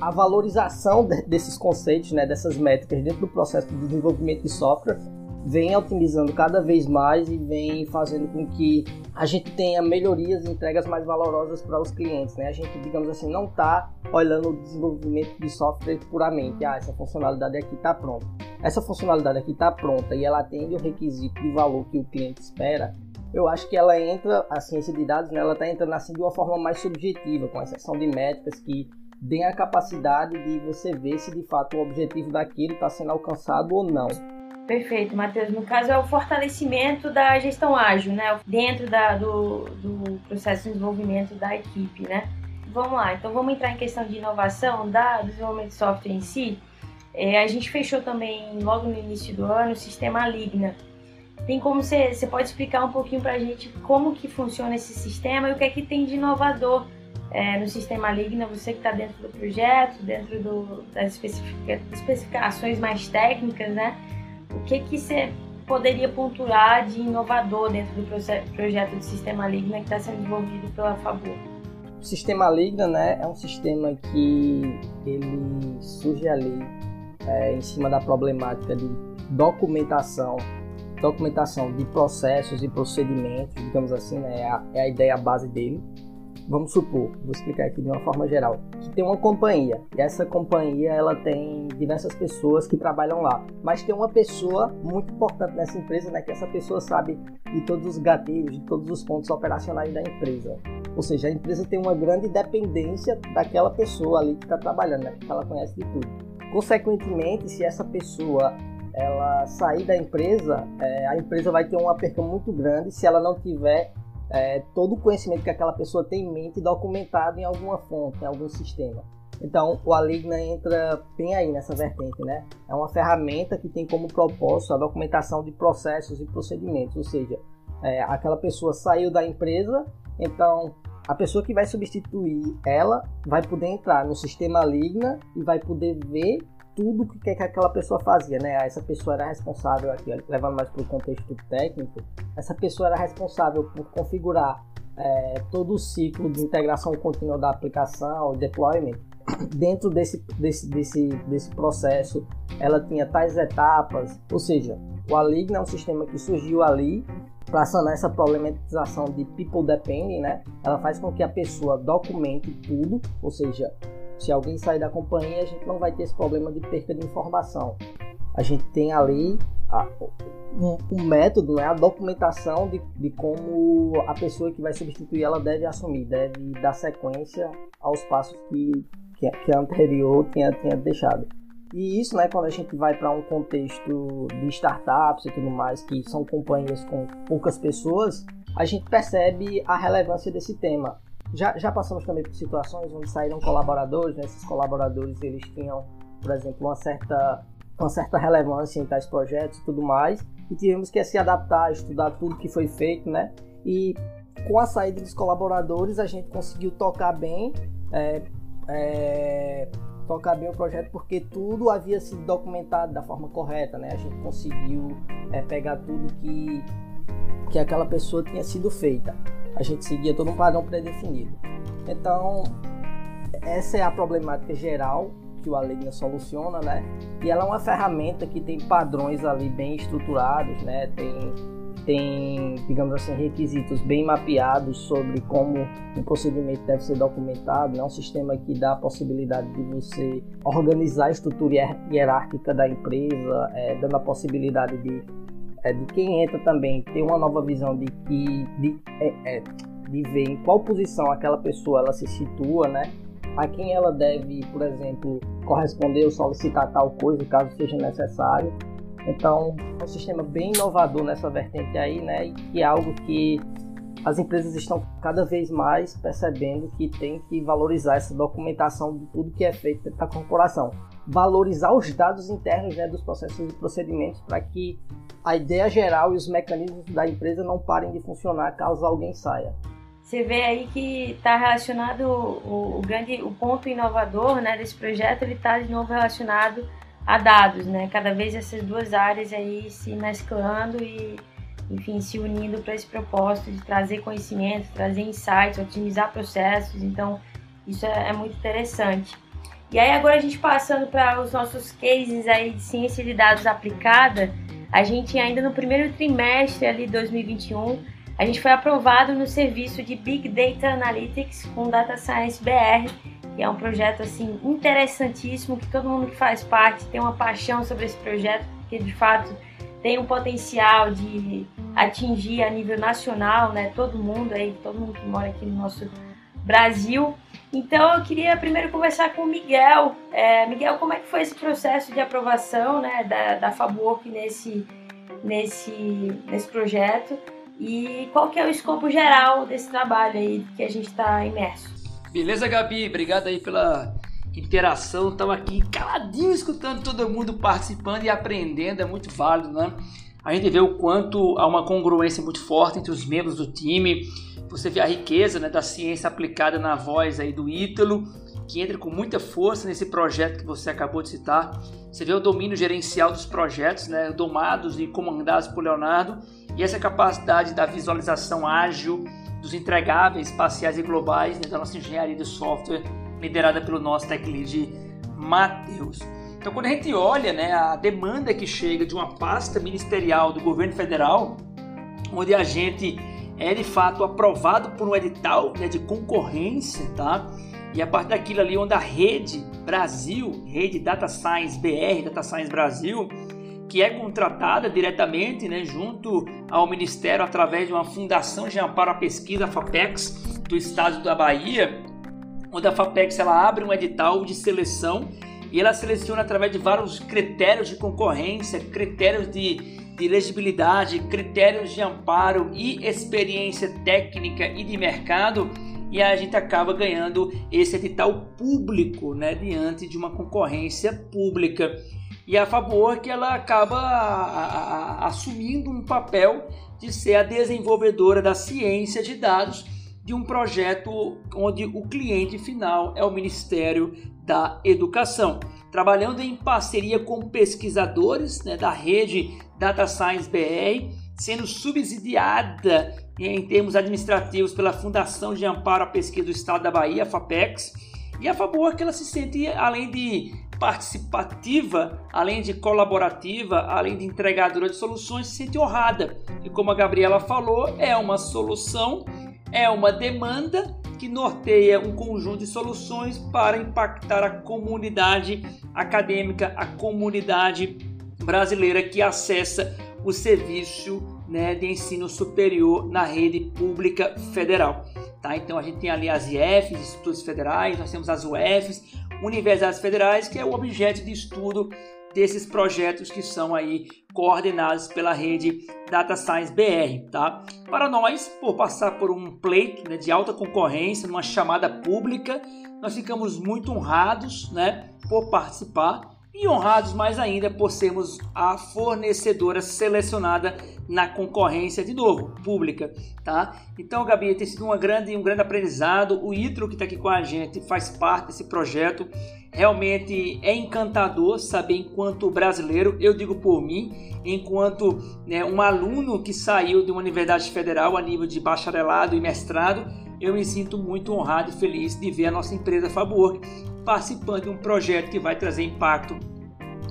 S4: a valorização desses conceitos, né, dessas métricas dentro do processo de desenvolvimento de software vem otimizando cada vez mais e vem fazendo com que a gente tenha melhorias e entregas mais valorosas para os clientes. Né? A gente, digamos assim, não está olhando o desenvolvimento de software puramente. Ah, essa funcionalidade aqui está pronta. Essa funcionalidade aqui está pronta e ela atende o requisito de valor que o cliente espera. Eu acho que ela entra, a ciência de dados, né, ela está entrando assim de uma forma mais subjetiva, com exceção de métricas que deem a capacidade de você ver se de fato o objetivo daquilo está sendo alcançado ou não.
S1: Perfeito, Matheus. No caso é o fortalecimento da gestão ágil, né? Dentro da, do, do processo de desenvolvimento da equipe, né? Vamos lá, então vamos entrar em questão de inovação da, desenvolvimento de software em si. É, a gente fechou também, logo no início do ano, o sistema Ligna. Tem como você, você pode explicar um pouquinho para a gente como que funciona esse sistema e o que é que tem de inovador é, no sistema Ligna, você que está dentro do projeto, dentro do, das especifica, especificações mais técnicas, né? O que que você poderia pontuar de inovador dentro do projeto do sistema Ligna que está sendo desenvolvido pela Favor?
S4: O sistema Ligna, né, é um sistema que ele surge ali é, em cima da problemática de documentação, documentação de processos e procedimentos, digamos assim, né, é, a, é a ideia base dele vamos supor, vou explicar aqui de uma forma geral, que tem uma companhia e essa companhia ela tem diversas pessoas que trabalham lá, mas tem uma pessoa muito importante nessa empresa, né, que essa pessoa sabe de todos os gatilhos, de todos os pontos operacionais da empresa. Ou seja, a empresa tem uma grande dependência daquela pessoa ali que está trabalhando, né, porque ela conhece de tudo. Consequentemente, se essa pessoa ela sair da empresa, é, a empresa vai ter uma perca muito grande se ela não tiver é, todo o conhecimento que aquela pessoa tem em mente documentado em alguma fonte, em algum sistema. Então, o Aligna entra bem aí nessa vertente, né? É uma ferramenta que tem como propósito a documentação de processos e procedimentos, ou seja, é, aquela pessoa saiu da empresa, então a pessoa que vai substituir ela vai poder entrar no sistema Aligna e vai poder ver tudo o que, que aquela pessoa fazia, né? Essa pessoa era responsável aqui, levando mais para o contexto técnico, essa pessoa era responsável por configurar é, todo o ciclo de integração contínua da aplicação e deployment. Dentro desse, desse, desse, desse processo, ela tinha tais etapas, ou seja, o Aligna é um sistema que surgiu ali para sanar essa problematização de people depending, né? Ela faz com que a pessoa documente tudo, ou seja, se alguém sair da companhia, a gente não vai ter esse problema de perca de informação. A gente tem ali a, um, um, método, né, a documentação de, de como a pessoa que vai substituir ela deve assumir, deve dar sequência aos passos que, que, que a anterior tinha, tinha deixado. E isso, né, quando a gente vai para um contexto de startups e tudo mais, que são companhias com poucas pessoas, a gente percebe a relevância desse tema. Já, já passamos também por situações onde saíram colaboradores, né? esses colaboradores eles tinham, por exemplo, uma certa, uma certa relevância em tais projetos e tudo mais, e tivemos que se adaptar, estudar tudo que foi feito, né? E com a saída dos colaboradores a gente conseguiu tocar bem, é, é, tocar bem o projeto porque tudo havia sido documentado da forma correta, né? A gente conseguiu é, pegar tudo que que aquela pessoa tinha sido feita a gente seguia todo um padrão pré-definido. Então, essa é a problemática geral que o Alegna soluciona, né? E ela é uma ferramenta que tem padrões ali bem estruturados, né? Tem, tem digamos assim, requisitos bem mapeados sobre como um procedimento deve ser documentado. É né? um sistema que dá a possibilidade de você organizar a estrutura hierárquica da empresa, é, dando a possibilidade de é, de quem entra também ter uma nova visão de que de, é, é, de ver em qual posição aquela pessoa ela se situa, né? A quem ela deve, por exemplo, corresponder ou solicitar tal coisa, caso seja necessário. Então, é um sistema bem inovador nessa vertente aí, né? E que é algo que as empresas estão cada vez mais percebendo que tem que valorizar essa documentação de tudo que é feito da corporação. Valorizar os dados internos né, dos processos e procedimentos para que a ideia geral e os mecanismos da empresa não parem de funcionar caso alguém saia.
S1: Você vê aí que está relacionado o, o, grande, o ponto inovador né, desse projeto, ele está de novo relacionado a dados, né? Cada vez essas duas áreas aí se mesclando e, enfim, se unindo para esse propósito de trazer conhecimento, trazer insights, otimizar processos. Então, isso é, é muito interessante. E aí agora a gente passando para os nossos cases aí de ciência de dados aplicada, a gente ainda no primeiro trimestre ali 2021, a gente foi aprovado no serviço de Big Data Analytics com Data Science BR, que é um projeto assim interessantíssimo que todo mundo que faz parte tem uma paixão sobre esse projeto, porque de fato tem um potencial de atingir a nível nacional, né, todo mundo aí, todo mundo que mora aqui no nosso Brasil. Então eu queria primeiro conversar com o Miguel. É, Miguel, como é que foi esse processo de aprovação né, da, da Fabwork nesse, nesse, nesse projeto? E qual que é o escopo geral desse trabalho aí que a gente está imerso?
S5: Beleza, Gabi? Obrigado aí pela interação. Estava aqui caladinho escutando todo mundo participando e aprendendo. É muito válido, né? A gente vê o quanto há uma congruência muito forte entre os membros do time você vê a riqueza né, da ciência aplicada na voz aí do Ítalo, que entra com muita força nesse projeto que você acabou de citar. Você vê o domínio gerencial dos projetos, né, domados e comandados por Leonardo, e essa capacidade da visualização ágil dos entregáveis espaciais e globais né, da nossa engenharia de software, liderada pelo nosso tech lead Matheus. Então, quando a gente olha né, a demanda que chega de uma pasta ministerial do governo federal, onde a gente é de fato aprovado por um edital né, de concorrência, tá? E a partir daquilo ali onde a rede Brasil, rede Data Science BR, Data Science Brasil, que é contratada diretamente né, junto ao Ministério através de uma fundação de amparo à pesquisa, a FAPEX, do estado da Bahia, onde a FAPEX ela abre um edital de seleção e ela seleciona através de vários critérios de concorrência, critérios de, de elegibilidade, critérios de amparo e experiência técnica e de mercado e a gente acaba ganhando esse edital público, né, diante de uma concorrência pública. E a favor que ela acaba a, a, assumindo um papel de ser a desenvolvedora da ciência de dados de um projeto onde o cliente final é o Ministério da Educação, trabalhando em parceria com pesquisadores né, da rede Data Science BR, sendo subsidiada em termos administrativos pela Fundação de Amparo à Pesquisa do Estado da Bahia, FAPEX, e a favor que ela se sente, além de participativa, além de colaborativa, além de entregadora de soluções, se sente honrada. E como a Gabriela falou, é uma solução, é uma demanda que norteia um conjunto de soluções para impactar a comunidade acadêmica, a comunidade brasileira que acessa o serviço né, de ensino superior na rede pública federal. Tá? Então a gente tem ali as IFs, institutos federais, nós temos as UFs, universidades federais, que é o objeto de estudo desses projetos que são aí coordenados pela rede Data Science BR, tá? Para nós, por passar por um pleito né, de alta concorrência, numa chamada pública, nós ficamos muito honrados, né, por participar e honrados mais ainda por sermos a fornecedora selecionada na concorrência de novo, pública, tá? Então, Gabi, tem sido uma grande, um grande aprendizado. O Itro que está aqui com a gente faz parte desse projeto. Realmente é encantador saber enquanto brasileiro, eu digo por mim, enquanto né, um aluno que saiu de uma universidade federal a nível de bacharelado e mestrado, eu me sinto muito honrado e feliz de ver a nossa empresa Faborg participando de um projeto que vai trazer impacto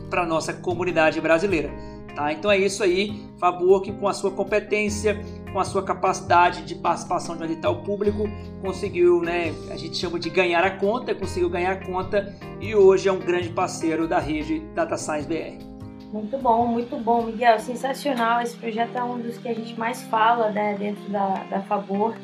S5: para a nossa comunidade brasileira. Tá? Então é isso aí, que com a sua competência, com a sua capacidade de participação de um edital público, conseguiu, né, a gente chama de ganhar a conta, conseguiu ganhar a conta e hoje é um grande parceiro da rede Data Science BR.
S1: Muito bom, muito bom, Miguel, sensacional. Esse projeto é um dos que a gente mais fala né, dentro da, da Faborc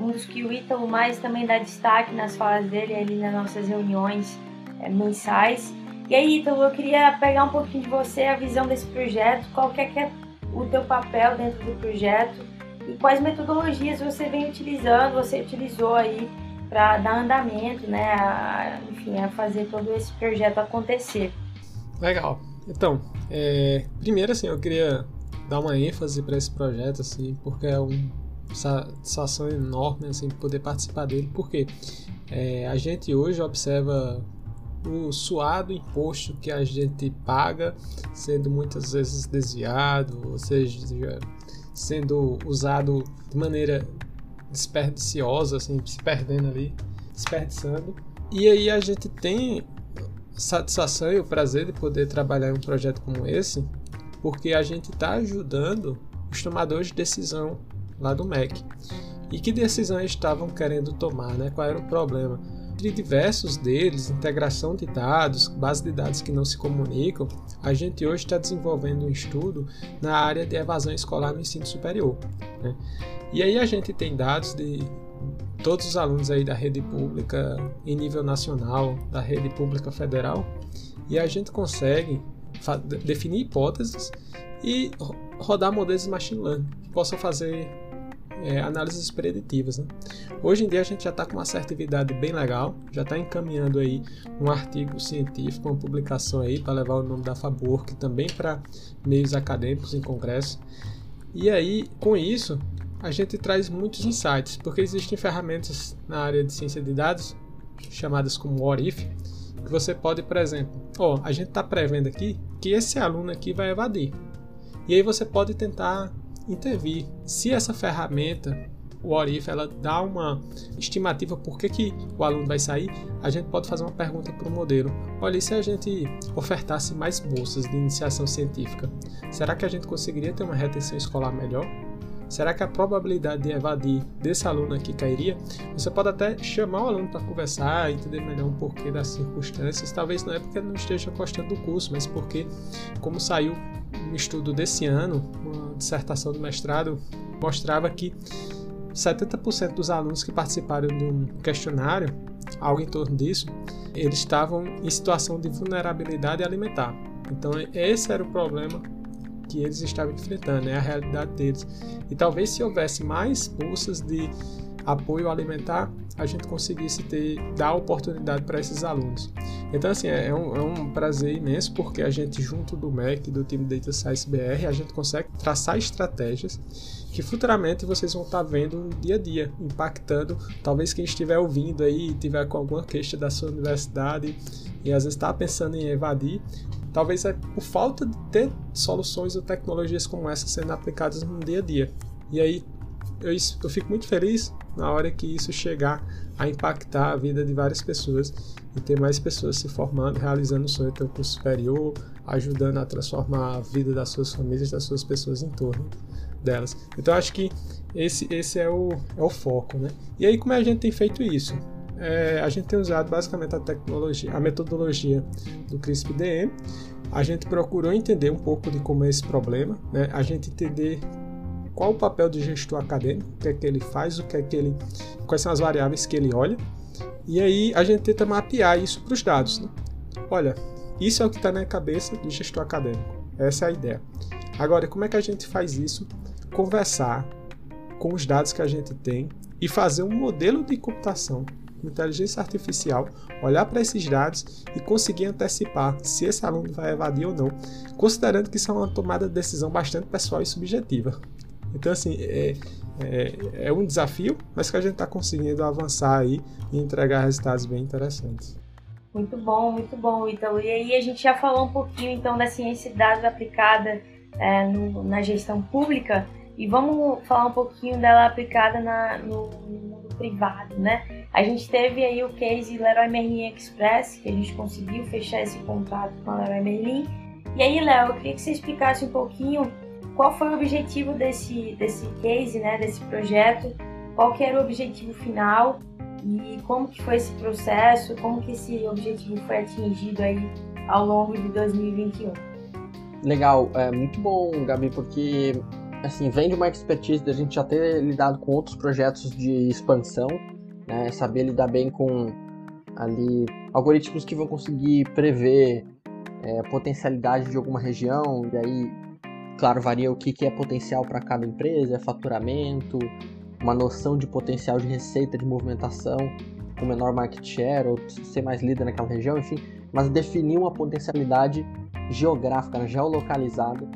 S1: um dos que o Ítalo mais também dá destaque nas falas dele ali nas nossas reuniões é, mensais. E aí, Ítalo, eu queria pegar um pouquinho de você, a visão desse projeto, qual que é, que é o teu papel dentro do projeto e quais metodologias você vem utilizando, você utilizou aí para dar andamento, né, a, enfim, a fazer todo esse projeto acontecer.
S2: Legal. Então, é, primeiro assim, eu queria dar uma ênfase para esse projeto, assim, porque é um satisfação enorme assim poder participar dele, porque é, a gente hoje observa o suado imposto que a gente paga sendo muitas vezes desviado, ou seja, sendo usado de maneira desperdiciosa, assim, se perdendo ali, desperdiçando. E aí a gente tem satisfação e o prazer de poder trabalhar em um projeto como esse, porque a gente está ajudando os tomadores de decisão lá do MEC. E que decisões estavam querendo tomar, né? qual era o problema? Entre diversos deles, integração de dados, base de dados que não se comunicam, a gente hoje está desenvolvendo um estudo na área de evasão escolar no ensino superior. Né? E aí a gente tem dados de todos os alunos aí da rede pública em nível nacional, da rede pública federal, e a gente consegue definir hipóteses e rodar modelos de machine learning que possam fazer é, análises preditivas. Né? Hoje em dia a gente já está com uma assertividade bem legal, já está encaminhando aí um artigo científico, uma publicação aí para levar o nome da Faborc também para meios acadêmicos em congresso. E aí, com isso, a gente traz muitos insights, porque existem ferramentas na área de ciência de dados, chamadas como What If, que você pode, por exemplo, ó, a gente está prevendo aqui que esse aluno aqui vai evadir. E aí você pode tentar intervir. Se essa ferramenta o Orif ela dá uma estimativa por que, que o aluno vai sair, a gente pode fazer uma pergunta para o modelo. Olha, e se a gente ofertasse mais bolsas de iniciação científica, será que a gente conseguiria ter uma retenção escolar melhor? Será que a probabilidade de evadir desse aluno aqui cairia? Você pode até chamar o aluno para conversar, entender melhor um porquê das circunstâncias. Talvez não é porque ele não esteja gostando do curso, mas porque, como saiu um estudo desse ano, uma dissertação do mestrado, mostrava que 70% dos alunos que participaram de um questionário, algo em torno disso, eles estavam em situação de vulnerabilidade alimentar. Então, esse era o problema que eles estavam enfrentando, é a realidade deles. E talvez se houvesse mais bolsas de apoio alimentar, a gente conseguisse ter dar oportunidade para esses alunos. Então assim é um, é um, prazer imenso porque a gente junto do MEC, do time Data Science BR, a gente consegue traçar estratégias que futuramente vocês vão estar vendo no dia a dia, impactando talvez quem estiver ouvindo aí tiver com alguma queixa da sua universidade e às vezes está pensando em evadir, Talvez é por falta de ter soluções ou tecnologias como essa sendo aplicadas no dia a dia. E aí eu, eu fico muito feliz na hora que isso chegar a impactar a vida de várias pessoas e ter mais pessoas se formando, realizando o sonho do curso superior, ajudando a transformar a vida das suas famílias, das suas pessoas em torno delas. Então acho que esse, esse é, o, é o foco, né? E aí como é a gente tem feito isso? é, a gente tem usado basicamente a tecnologia, a metodologia do CRISP-DM. A gente procurou entender um pouco de como é esse problema, né? A gente entender qual o papel do gestor acadêmico, o que é que ele faz, o que é que ele, quais são as variáveis que ele olha. E aí a gente tenta mapear isso para os dados. Né? Olha, isso é o que está na cabeça do gestor acadêmico. Essa é a ideia. Agora, como é que a gente faz isso? Conversar com os dados que a gente tem e fazer um modelo de computação com inteligência artificial, olhar para esses dados e conseguir antecipar se esse aluno vai evadir ou não, considerando que isso é uma tomada de decisão bastante pessoal e subjetiva. Então, assim, é, é, é um desafio, mas que a gente está conseguindo avançar aí e entregar resultados bem interessantes.
S1: Muito bom, muito bom, Então, E aí a gente já falou um pouquinho então da ciência de dados aplicada é, no, na gestão pública e vamos falar um pouquinho dela aplicada na, no, no mundo privado, né? A gente teve aí o case Leroy Merlin Express, que a gente conseguiu fechar esse contrato com a Leroy Merlin. E aí, Léo, eu queria que você explicasse um pouquinho qual foi o objetivo desse, desse case, né, desse projeto, qual que era o objetivo final e como que foi esse processo, como que esse objetivo foi atingido aí ao longo de 2021.
S3: Legal, é muito bom, Gabi, porque assim, vem de uma expertise da gente já ter lidado com outros projetos de expansão né? Saber lidar bem com ali algoritmos que vão conseguir prever é, potencialidade de alguma região e aí, claro, varia o que, que é potencial para cada empresa, é faturamento, uma noção de potencial de receita, de movimentação, com menor market share ou ser mais líder naquela região, enfim, mas definir uma potencialidade geográfica, né, geolocalizada,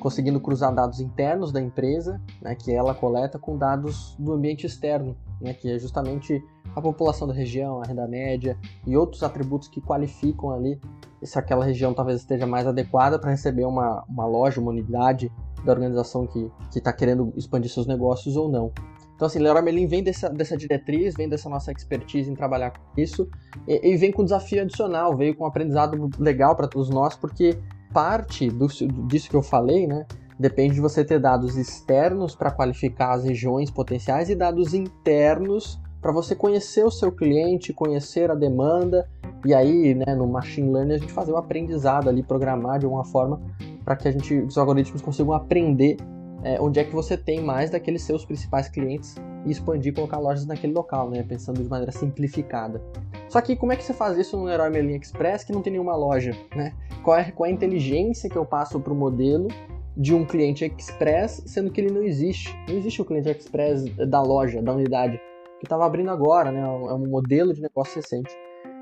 S3: conseguindo cruzar dados internos da empresa, né, que ela coleta, com dados do ambiente externo, né, que é justamente a população da região, a renda média e outros atributos que qualificam ali se aquela região talvez esteja mais adequada para receber uma, uma loja, uma unidade da organização que está querendo expandir seus negócios ou não. Então, assim, Leroy Merlin vem dessa, dessa diretriz, vem dessa nossa expertise em trabalhar com isso e, e vem com um desafio adicional, veio com um aprendizado legal para todos nós, porque parte do, disso que eu falei, né, depende de você ter dados externos para qualificar as regiões potenciais e dados internos para você conhecer o seu cliente, conhecer a demanda e aí, né, no machine learning a gente fazer o aprendizado ali, programar de alguma forma para que a gente, os algoritmos consigam aprender é, onde é que você tem mais daqueles seus principais clientes e expandir, colocar lojas naquele local, né, pensando de maneira simplificada. Só que como é que você faz isso no Herói Merlin Express que não tem nenhuma loja, né? Qual é, qual é a inteligência que eu passo para o modelo de um cliente express, sendo que ele não existe. Não existe o cliente express da loja, da unidade, que estava abrindo agora, né? É um modelo de negócio recente.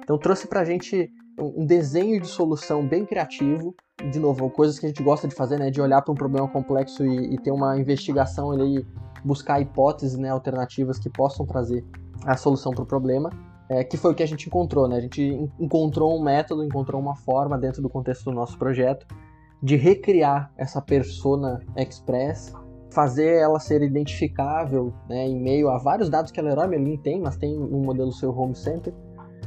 S3: Então trouxe para a gente um desenho de solução bem criativo, de novo, coisas que a gente gosta de fazer, né? De olhar para um problema complexo e, e, ter uma investigação ali, buscar hipóteses, né? Alternativas que possam trazer a solução para o problema. É, que foi o que a gente encontrou, né? A gente encontrou um método, encontrou uma forma dentro do contexto do nosso projeto de recriar essa persona express fazer ela ser identificável né, em meio a vários dados que a Leroy Merlin tem, mas tem um modelo seu Home Center.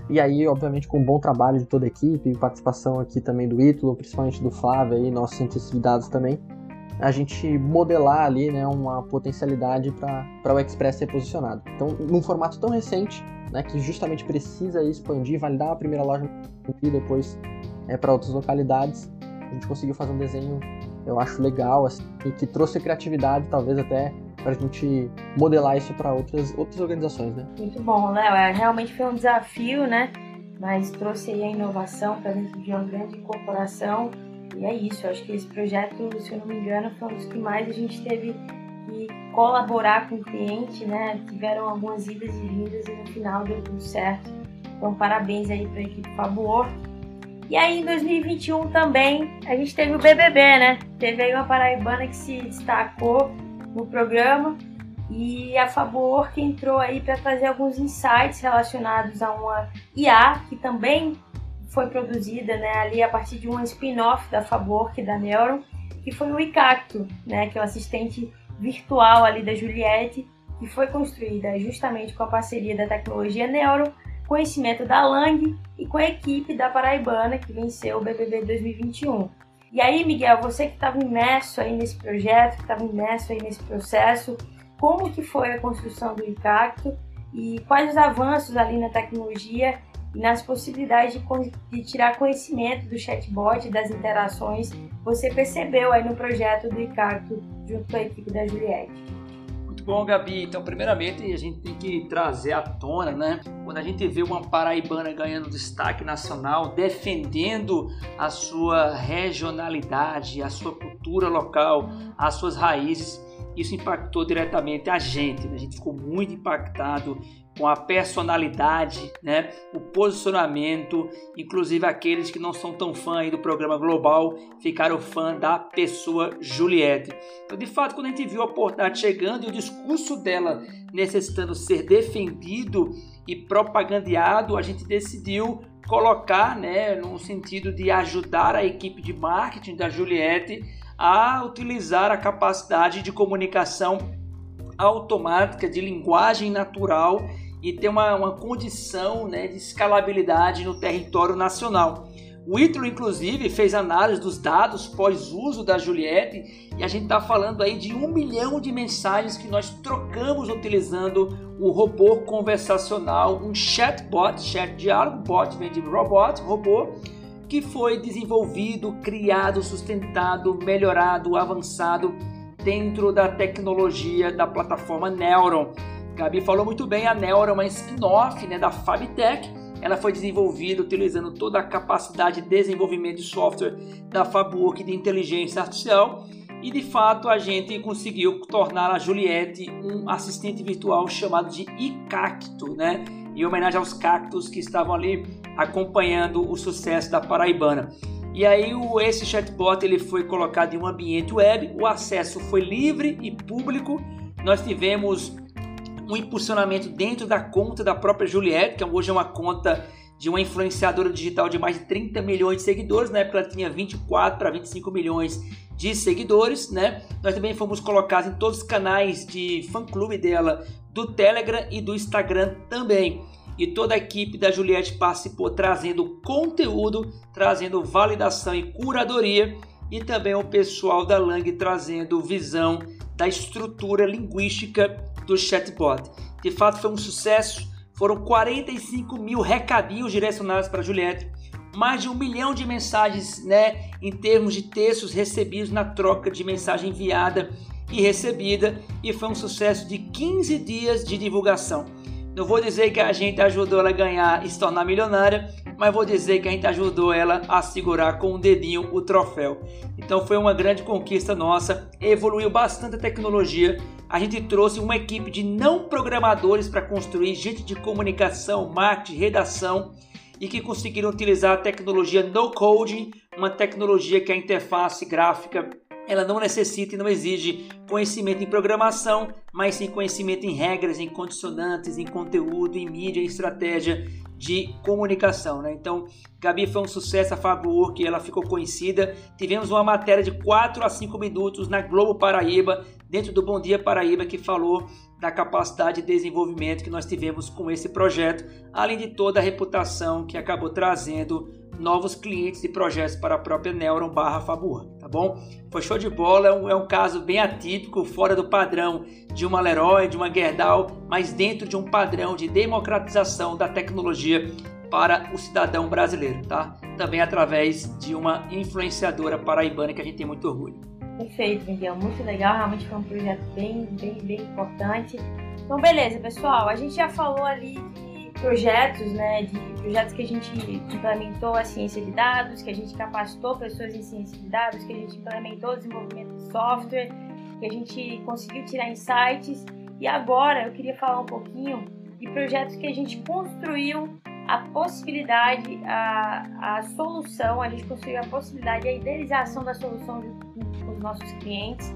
S3: E aí, obviamente, com um bom trabalho de toda a equipe, participação aqui também do Ítalo, principalmente do Flávio, aí, nosso cientista de dados também, a gente modelar ali né, uma potencialidade para o Express ser posicionado. Então, num formato tão recente, né, que justamente precisa expandir, validar a primeira loja e depois é, para outras localidades, a gente conseguiu fazer um desenho, eu acho legal, assim, que trouxe criatividade, talvez até para a gente modelar isso para outras, outras organizações, né?
S1: Muito bom, Léo. É, realmente foi um desafio, né? Mas trouxe aí a inovação para dentro de uma grande corporação. E é isso, eu acho que esse projeto, se eu não me engano, foi um dos que mais a gente teve que colaborar com o cliente, né? Tiveram algumas idas e vindas e no final deu tudo certo. Então, parabéns aí para a equipe Fabor. E aí, em 2021 também, a gente teve o BBB, né? Teve aí uma paraibana que se destacou no programa e a Fabor que entrou aí para trazer alguns insights relacionados a uma IA que também foi produzida, né, ali a partir de um spin-off da Fabor, que da Neuron, que foi o Icacto, né, que é o assistente virtual ali da Juliette, que foi construída justamente com a parceria da tecnologia Neuro, conhecimento da Lang e com a equipe da Paraibana que venceu o BBB 2021. E aí, Miguel, você que estava imerso aí nesse projeto, que estava imerso aí nesse processo, como que foi a construção do Impacto e quais os avanços ali na tecnologia e nas possibilidades de, de tirar conhecimento do chatbot, das interações, você percebeu aí no projeto do Impacto junto com a equipe da Juliette?
S5: Bom, Gabi, então primeiramente a gente tem que trazer à tona, né? Quando a gente vê uma paraibana ganhando destaque nacional, defendendo a sua regionalidade, a sua cultura local, as suas raízes, isso impactou diretamente a gente. Né? A gente ficou muito impactado com a personalidade, né, o posicionamento, inclusive aqueles que não são tão fã do programa Global ficaram fã da pessoa Juliette. Então, de fato, quando a gente viu a oportunidade chegando e o discurso dela necessitando ser defendido e propagandeado, a gente decidiu colocar, né, no sentido de ajudar a equipe de marketing da Juliette a utilizar a capacidade de comunicação automática de linguagem natural e ter uma, uma condição né, de escalabilidade no território nacional. O Ítalo, inclusive, fez análise dos dados pós-uso da Juliette e a gente está falando aí de um milhão de mensagens que nós trocamos utilizando o robô conversacional, um chatbot, chat diálogo, bot vem de robot, robô, que foi desenvolvido, criado, sustentado, melhorado, avançado dentro da tecnologia da plataforma Neuron. Gabi falou muito bem, a Neo é uma spin-off né, da Fabtech. Ela foi desenvolvida utilizando toda a capacidade de desenvolvimento de software da Fabwork de inteligência artificial. E de fato a gente conseguiu tornar a Juliette um assistente virtual chamado de iCacto, né? Em homenagem aos cactos que estavam ali acompanhando o sucesso da Paraibana. E aí o, esse chatbot ele foi colocado em um ambiente web, o acesso foi livre e público. Nós tivemos um impulsionamento dentro da conta da própria Juliette, que hoje é uma conta de uma influenciadora digital de mais de 30 milhões de seguidores, na época ela tinha 24 para 25 milhões de seguidores, né? Nós também fomos colocados em todos os canais de fã-clube dela, do Telegram e do Instagram também. E toda a equipe da Juliette participou trazendo conteúdo, trazendo validação e curadoria, e também o pessoal da Lang trazendo visão da estrutura linguística do chatbot. De fato, foi um sucesso. Foram 45 mil recadinhos direcionados para Juliette, mais de um milhão de mensagens, né, em termos de textos recebidos na troca de mensagem enviada e recebida, e foi um sucesso de 15 dias de divulgação. Não vou dizer que a gente ajudou ela a ganhar e se tornar milionária, mas vou dizer que a gente ajudou ela a segurar com o um dedinho o troféu. Então foi uma grande conquista nossa, evoluiu bastante a tecnologia. A gente trouxe uma equipe de não programadores para construir, gente de comunicação, marketing, redação e que conseguiram utilizar a tecnologia no coding, uma tecnologia que a interface gráfica ela não necessita e não exige conhecimento em programação, mas sim conhecimento em regras, em condicionantes, em conteúdo, em mídia, em estratégia de comunicação. Né? Então, Gabi foi um sucesso a favor, que ela ficou conhecida. Tivemos uma matéria de 4 a 5 minutos na Globo Paraíba, dentro do Bom Dia Paraíba que falou da capacidade de desenvolvimento que nós tivemos com esse projeto, além de toda a reputação que acabou trazendo novos clientes e projetos para a própria Neuron barra Fabua, tá bom? Foi show de bola, é um, é um, caso bem atípico, fora do padrão de uma Leroy, de uma Gerdau, mas dentro de um padrão de democratização da tecnologia para o cidadão brasileiro, tá? Também através de uma influenciadora paraibana que a gente tem muito orgulho.
S1: Perfeito, Miguel, muito legal, realmente foi um projeto bem, bem, bem importante. Então, beleza, pessoal, a gente já falou ali de projetos, né, de projetos que a gente implementou a ciência de dados, que a gente capacitou pessoas em ciência de dados, que a gente implementou desenvolvimento de software, que a gente conseguiu tirar insights. E agora eu queria falar um pouquinho de projetos que a gente construiu a possibilidade, a, a solução, a gente construiu a possibilidade, a idealização da solução com os nossos clientes.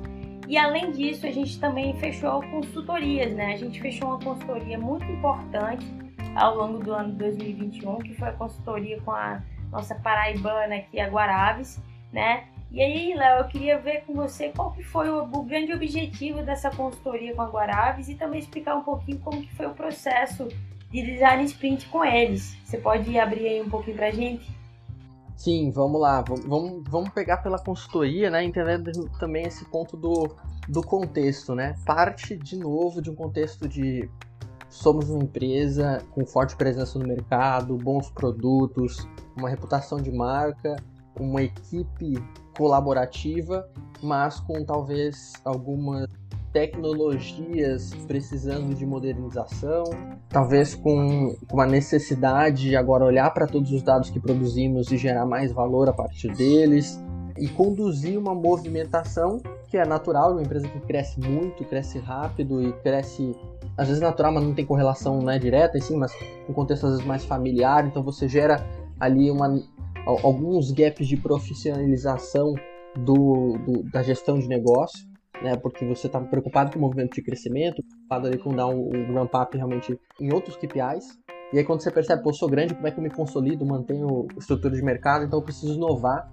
S1: E além disso, a gente também fechou consultorias, né? A gente fechou uma consultoria muito importante ao longo do ano 2021, que foi a consultoria com a nossa paraibana aqui, a Guaraves, né? E aí, Léo, eu queria ver com você qual que foi o, o, grande objetivo dessa consultoria com a Guaraves e também explicar um pouquinho como que foi o processo de design sprint com eles. Você pode abrir aí um pouquinho pra gente?
S3: Sim, vamos lá. Vamos, vamos pegar pela consultoria, né? Entendendo também esse ponto do, do contexto, né? Parte, de novo, de um contexto de somos uma empresa com forte presença no mercado, bons produtos, uma reputação de marca, uma equipe colaborativa, mas com talvez algumas tecnologias precisando de modernização, talvez com uma necessidade de agora olhar para todos os dados que produzimos e gerar mais valor a partir deles e conduzir uma movimentação que é natural uma empresa que cresce muito, cresce rápido e cresce às vezes natural, mas não tem correlação né, direta, assim, mas um contexto às vezes mais familiar, então você gera ali uma, alguns gaps de profissionalização do, do da gestão de negócio, né, porque você está preocupado com o movimento de crescimento, preocupado ali com dar um, um ramp-up realmente em outros KPIs, e aí quando você percebe, pô, sou grande, como é que eu me consolido, mantenho estrutura de mercado, então eu preciso inovar,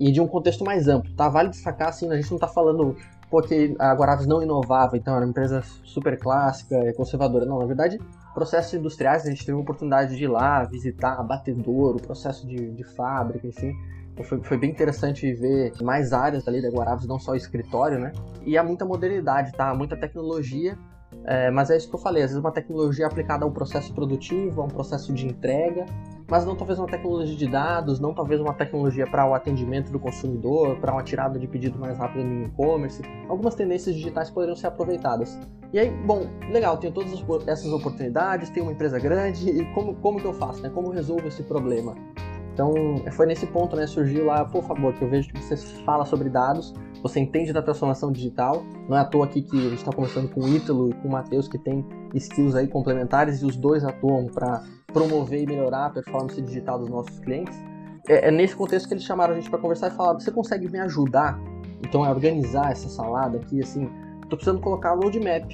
S3: e de um contexto mais amplo, tá? Vale destacar, assim, a gente não está falando porque a Guaraves não inovava, então era uma empresa super clássica e conservadora. Não, na verdade, processos industriais, a gente teve a oportunidade de ir lá, visitar batedor, o processo de, de fábrica, enfim. Então, foi, foi, bem interessante ver mais áreas ali da Guaraves, não só escritório, né? E há muita modernidade, tá? Muita tecnologia, é, mas é isso que eu falei, às vezes uma tecnologia aplicada a um processo produtivo, a um processo de entrega, mas não talvez uma tecnologia de dados, não talvez uma tecnologia para o atendimento do consumidor, para uma tirada de pedido mais rápida no e-commerce. Algumas tendências digitais poderiam ser aproveitadas. E aí, bom, legal, tenho todas essas oportunidades, tenho uma empresa grande, e como, como que eu faço, né? Como resolvo esse problema? Então, foi nesse ponto, né, surgiu lá, por favor, que eu vejo que você fala sobre dados, você entende da transformação digital, não é à toa aqui que a gente está conversando com o Ítalo e com o Matheus, que tem skills aí complementares, e os dois atuam para promover e melhorar a performance digital dos nossos clientes. É, é nesse contexto que eles chamaram a gente para conversar e falaram: você consegue me ajudar? Então, é organizar essa salada aqui, assim, estou precisando colocar roadmap,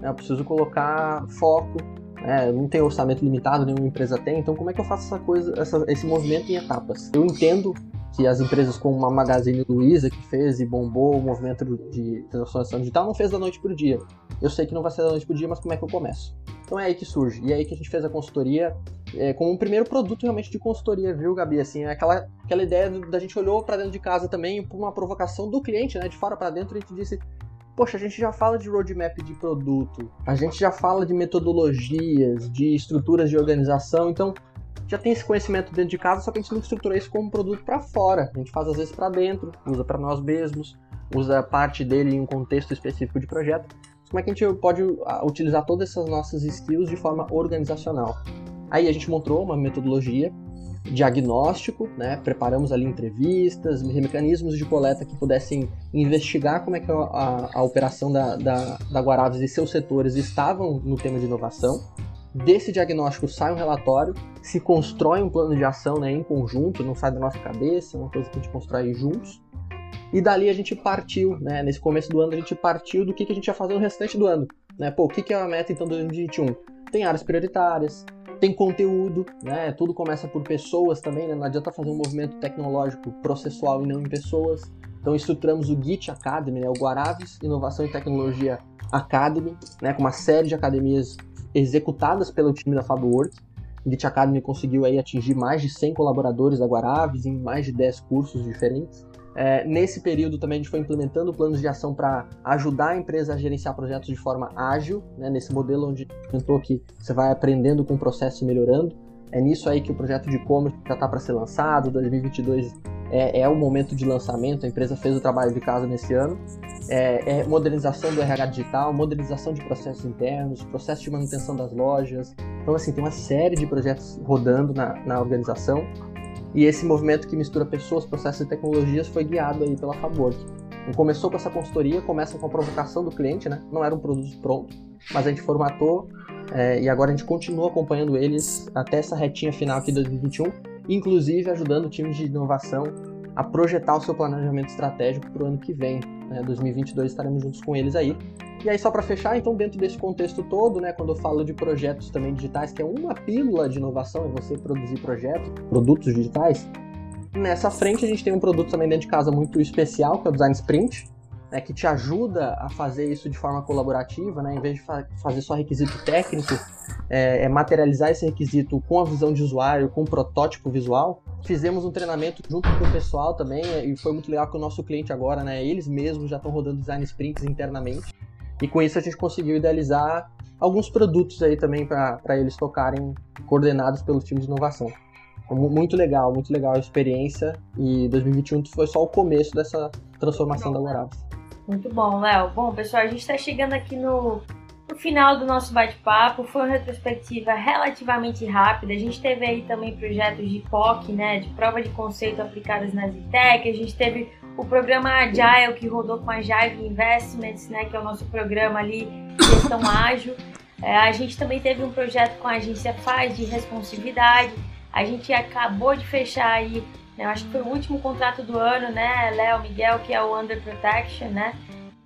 S3: né? eu preciso colocar foco, né? não tem orçamento limitado, nenhuma empresa tem, então como é que eu faço essa coisa, essa, esse movimento em etapas? Eu entendo que as empresas como a Magazine Luiza, que fez e bombou o movimento de transformação digital, não fez da noite para o dia. Eu sei que não vai ser da noite para o dia, mas como é que eu começo? Então é aí que surge. E é aí que a gente fez a consultoria é, como um primeiro produto realmente de consultoria, viu, Gabi? Assim, é aquela, aquela ideia da gente olhou para dentro de casa também por uma provocação do cliente, né? De fora para dentro, a gente disse: Poxa, a gente já fala de roadmap de produto, a gente já fala de metodologias, de estruturas de organização, então já tem esse conhecimento dentro de casa, só que a gente não estrutura isso como produto para fora. A gente faz às vezes para dentro, usa para nós mesmos, usa parte dele em um contexto específico de projeto como é que a gente pode ah, utilizar todas essas nossas skills de forma organizacional. Aí a gente montou uma metodologia diagnóstico, né? preparamos ali entrevistas, mecanismos de coleta que pudessem investigar como é que a, a, a operação da, da, da e seus setores estavam no tema de inovação. Desse diagnóstico sai um relatório, se constrói um plano de ação né, em conjunto, não sai da nossa cabeça, é uma coisa que a gente constrói juntos. E dali a gente partiu, né? Nesse começo do ano a gente partiu do que, que a gente ia fazer no restante do ano. Né? Pô, o que, que é a meta então 2021? Tem áreas prioritárias, tem conteúdo, né? Tudo começa por pessoas também, né? Não adianta fazer um movimento tecnológico processual e não em pessoas. Então estruturamos o Git Academy, né, o Guaraves Inovação e Tecnologia Academy, né, com uma série de academias executadas pelo time da FabWork. O Git Academy conseguiu aí atingir mais de 100 colaboradores da Guaraves em mais de 10 cursos diferentes. É, nesse período também a gente foi implementando planos de ação para ajudar a empresa a gerenciar projetos de forma ágil, né, nesse modelo onde tentou que você vai aprendendo com o processo e melhorando. É nisso aí que o projeto de e-commerce já está para ser lançado, 2022 é, é, o momento de lançamento, a empresa fez o trabalho de casa nesse ano. É, é, modernização do RH digital, modernização de processos internos, processo de manutenção das lojas. Então, assim, tem uma série de projetos rodando na, na organização. E esse movimento que mistura pessoas, processos e tecnologias foi guiado aí pela Fabwork. Então, começou com essa consultoria, começa com a provocação do cliente, né? Não era um produto pronto, mas a gente formatou é, e agora a gente continua acompanhando eles até essa retinha final aqui de 2021, inclusive ajudando o time de inovação a projetar o seu planejamento estratégico para o ano que vem. Né? 2022 estaremos juntos com eles aí. E aí, só para fechar, então, dentro desse contexto todo, né, quando eu falo de projetos também digitais, que é uma pílula de inovação, é você produzir projetos, produtos digitais, nessa frente a gente tem um produto também dentro de casa muito especial, que é o Design Sprint, né, que te ajuda a fazer isso de forma colaborativa, né, em vez de fa fazer só requisito técnico, é, é, materializar esse requisito com a visão de usuário, com um protótipo visual. Fizemos um treinamento junto com o pessoal também, e foi muito legal que o nosso cliente agora, né, eles mesmos já estão rodando design sprints internamente. E com isso a gente conseguiu idealizar alguns produtos aí também para eles tocarem coordenados pelo time de inovação. Muito legal, muito legal a experiência e 2021 foi só o começo dessa transformação da Guarabs.
S1: Muito bom, Léo. Bom, pessoal, a gente está chegando aqui no, no final do nosso bate-papo. Foi uma retrospectiva relativamente rápida. A gente teve aí também projetos de POC, né, de prova de conceito aplicadas na Zitec. A gente teve o programa Agile, que rodou com a Jive Investments, né, que é o nosso programa ali de gestão ágil. É, a gente também teve um projeto com a agência Faz de responsividade. A gente acabou de fechar aí, eu acho que foi o último contrato do ano, né, Léo, Miguel, que é o Under Protection, né?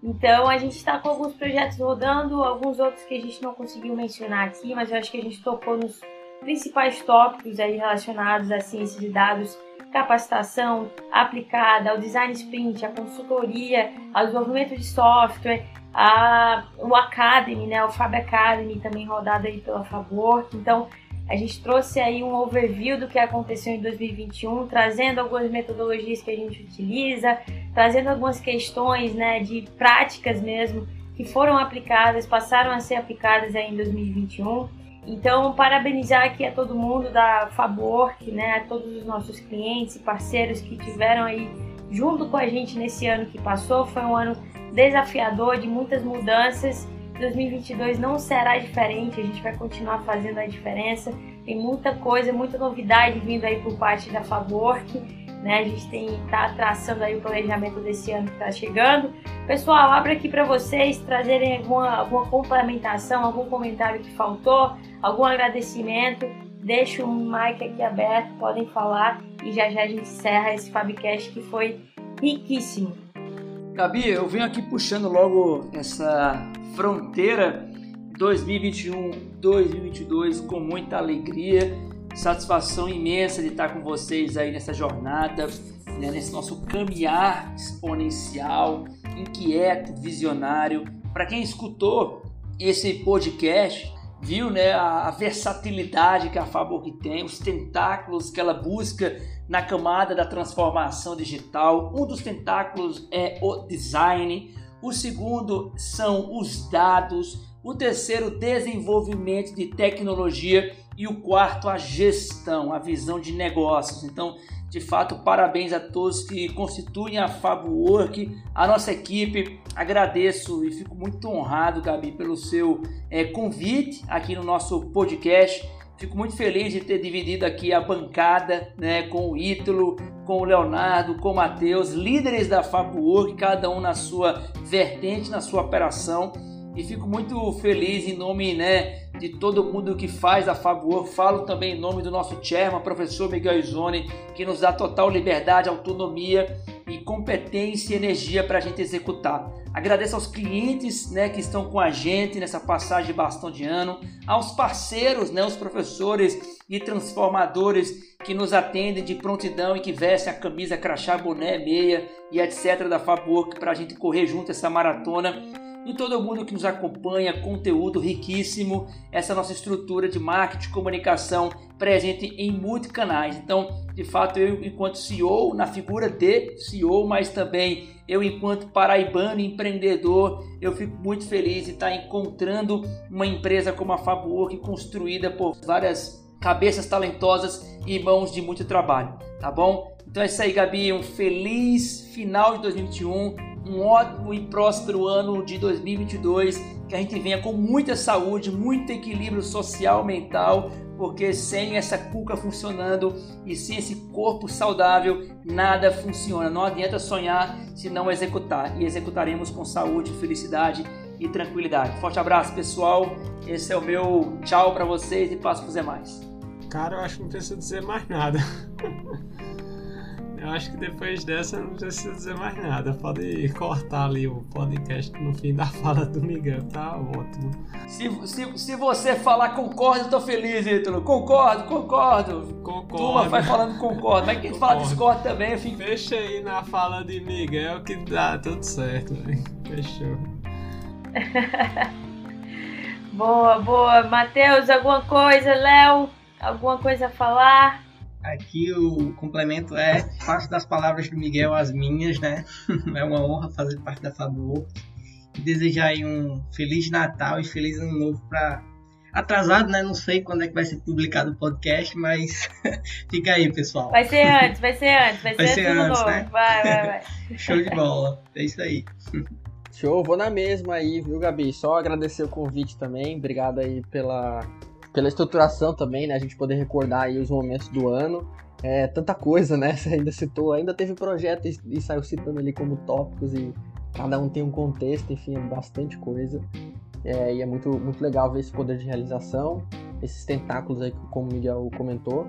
S1: Então a gente está com alguns projetos rodando, alguns outros que a gente não conseguiu mencionar aqui, mas eu acho que a gente tocou nos principais tópicos aí relacionados à ciência de dados capacitação aplicada ao design sprint, à consultoria, ao desenvolvimento de software, a, o Academy, né, o Fab Academy também rodado aí pela Favor. Então, a gente trouxe aí um overview do que aconteceu em 2021, trazendo algumas metodologias que a gente utiliza, trazendo algumas questões, né, de práticas mesmo que foram aplicadas, passaram a ser aplicadas aí em 2021 então, parabenizar aqui a todo mundo da Fabork, né, a todos os nossos clientes e parceiros que tiveram aí junto com a gente nesse ano que passou. Foi um ano desafiador, de muitas mudanças. 2022 não será diferente, a gente vai continuar fazendo a diferença. Tem muita coisa, muita novidade vindo aí por parte da Fabork. Né? A gente tem tá traçando aí o planejamento desse ano que está chegando. Pessoal, abro aqui para vocês trazerem alguma, alguma complementação, algum comentário que faltou, algum agradecimento. Deixo o mic aqui aberto, podem falar e já já a gente encerra esse Fabcast que foi riquíssimo.
S5: Gabi, eu venho aqui puxando logo essa fronteira 2021-2022 com muita alegria Satisfação imensa de estar com vocês aí nessa jornada, né, nesse nosso caminhar exponencial, inquieto, visionário. Para quem escutou esse podcast, viu né, a, a versatilidade que a Faborg tem, os tentáculos que ela busca na camada da transformação digital. Um dos tentáculos é o design, o segundo são os dados, o terceiro, desenvolvimento de tecnologia e o quarto, a gestão, a visão de negócios. Então, de fato, parabéns a todos que constituem a Work, a nossa equipe. Agradeço e fico muito honrado, Gabi, pelo seu é, convite aqui no nosso podcast. Fico muito feliz de ter dividido aqui a bancada né, com o Ítalo, com o Leonardo, com o Matheus, líderes da Work, cada um na sua vertente, na sua operação e fico muito feliz em nome né, de todo mundo que faz a Favor. Falo também em nome do nosso chairman, professor Miguel Izone, que nos dá total liberdade, autonomia e competência e energia para a gente executar. Agradeço aos clientes né, que estão com a gente nessa passagem de bastão de ano, aos parceiros, né, os professores e transformadores que nos atendem de prontidão e que vestem a camisa, crachá, boné, meia e etc. da Fabor para a gente correr junto essa maratona e todo mundo que nos acompanha, conteúdo riquíssimo, essa nossa estrutura de marketing, comunicação presente em muitos canais. Então, de fato, eu enquanto CEO, na figura de CEO, mas também eu enquanto paraibano, empreendedor, eu fico muito feliz de estar encontrando uma empresa como a Fabwork construída por várias cabeças talentosas e mãos de muito trabalho, tá bom? Então é isso aí, Gabi, um feliz final de 2021 um ótimo e próspero ano de 2022, que a gente venha com muita saúde, muito equilíbrio social, mental, porque sem essa cuca funcionando e sem esse corpo saudável, nada funciona. Não adianta sonhar se não executar, e executaremos com saúde, felicidade e tranquilidade. Forte abraço, pessoal. Esse é o meu tchau para vocês e passo para os demais.
S2: Cara, eu acho que não precisa dizer mais nada. Eu acho que depois dessa não precisa dizer mais nada. Pode cortar ali o podcast no fim da fala do Miguel, tá ótimo.
S5: Se, se, se você falar concordo, eu tô feliz, Ítalo. Concordo, concordo.
S2: Concordo.
S5: Turma, vai falando concordo. Mas quem fala discordo também, eu fico...
S2: Fecha aí na fala de Miguel que dá tudo certo, véio. Fechou.
S1: boa, boa. Matheus, alguma coisa? Léo, alguma coisa a falar?
S6: Aqui o complemento é faço das palavras do Miguel as minhas, né? É uma honra fazer parte da Fabor. Desejar aí um feliz Natal e feliz ano novo para atrasado, né? Não sei quando é que vai ser publicado o podcast, mas fica aí, pessoal.
S1: Vai ser antes, vai ser antes, vai, vai ser, ser antes, novo. Né? Vai, vai, vai.
S6: Show de bola. É isso aí.
S3: Show, vou na mesma aí, viu, Gabi? Só agradecer o convite também. Obrigado aí pela pela estruturação também, né? A gente poder recordar aí os momentos do ano. É, tanta coisa, né? Você ainda citou, ainda teve projeto e, e saiu citando ali como tópicos e cada um tem um contexto, enfim, é bastante coisa. É, e é muito, muito legal ver esse poder de realização, esses tentáculos aí, como o Miguel comentou,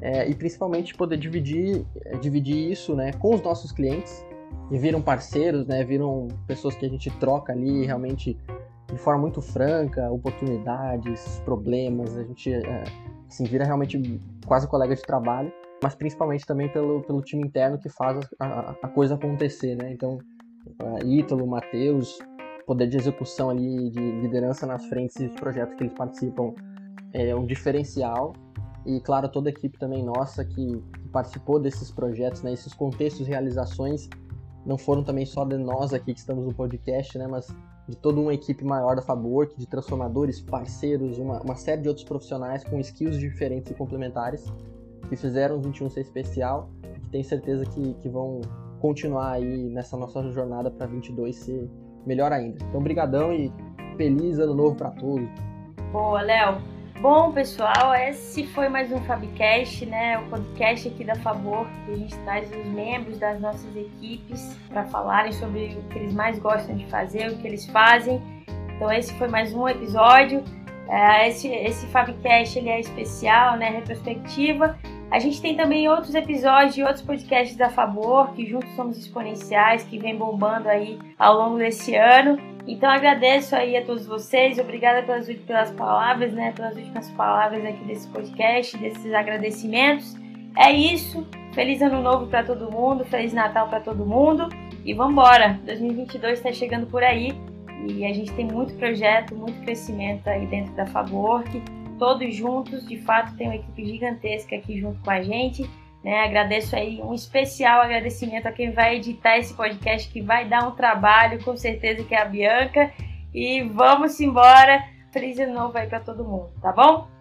S3: é, e principalmente poder dividir, dividir isso né, com os nossos clientes, e viram parceiros, né, viram pessoas que a gente troca ali, realmente de forma muito franca, oportunidades, problemas, a gente é, assim, vira realmente quase colega de trabalho, mas principalmente também pelo, pelo time interno que faz a, a coisa acontecer, né? Então, Ítalo, Matheus, poder de execução ali, de liderança nas frentes dos projetos que eles participam é um diferencial. E, claro, toda a equipe também nossa que, que participou desses projetos, né? Esses contextos, realizações, não foram também só de nós aqui que estamos no podcast, né? Mas de toda uma equipe maior da Fabwork, de transformadores, parceiros, uma, uma série de outros profissionais com skills diferentes e complementares que fizeram o 21 ser especial e que tenho certeza que, que vão continuar aí nessa nossa jornada para 22 ser melhor ainda. Então, brigadão e feliz ano novo para todos.
S1: Boa, Léo. Bom, pessoal, esse foi mais um Fabcast, né? O podcast aqui da Favor, que a gente traz os membros das nossas equipes para falarem sobre o que eles mais gostam de fazer, o que eles fazem. Então, esse foi mais um episódio. É, esse, esse Fabcast ele é especial, né? Retrospectiva. A gente tem também outros episódios de outros podcasts da Favor, que juntos somos exponenciais, que vem bombando aí ao longo desse ano. Então agradeço aí a todos vocês, obrigada pelas, pelas palavras, né, pelas últimas palavras aqui desse podcast, desses agradecimentos. É isso. Feliz ano novo para todo mundo, feliz Natal para todo mundo e vamos embora. 2022 está chegando por aí e a gente tem muito projeto, muito crescimento aí dentro da Fabork. Todos juntos, de fato, tem uma equipe gigantesca aqui junto com a gente. Né? Agradeço aí um especial agradecimento a quem vai editar esse podcast, que vai dar um trabalho, com certeza, que é a Bianca. E vamos embora. Feliz ano novo aí para todo mundo, tá bom?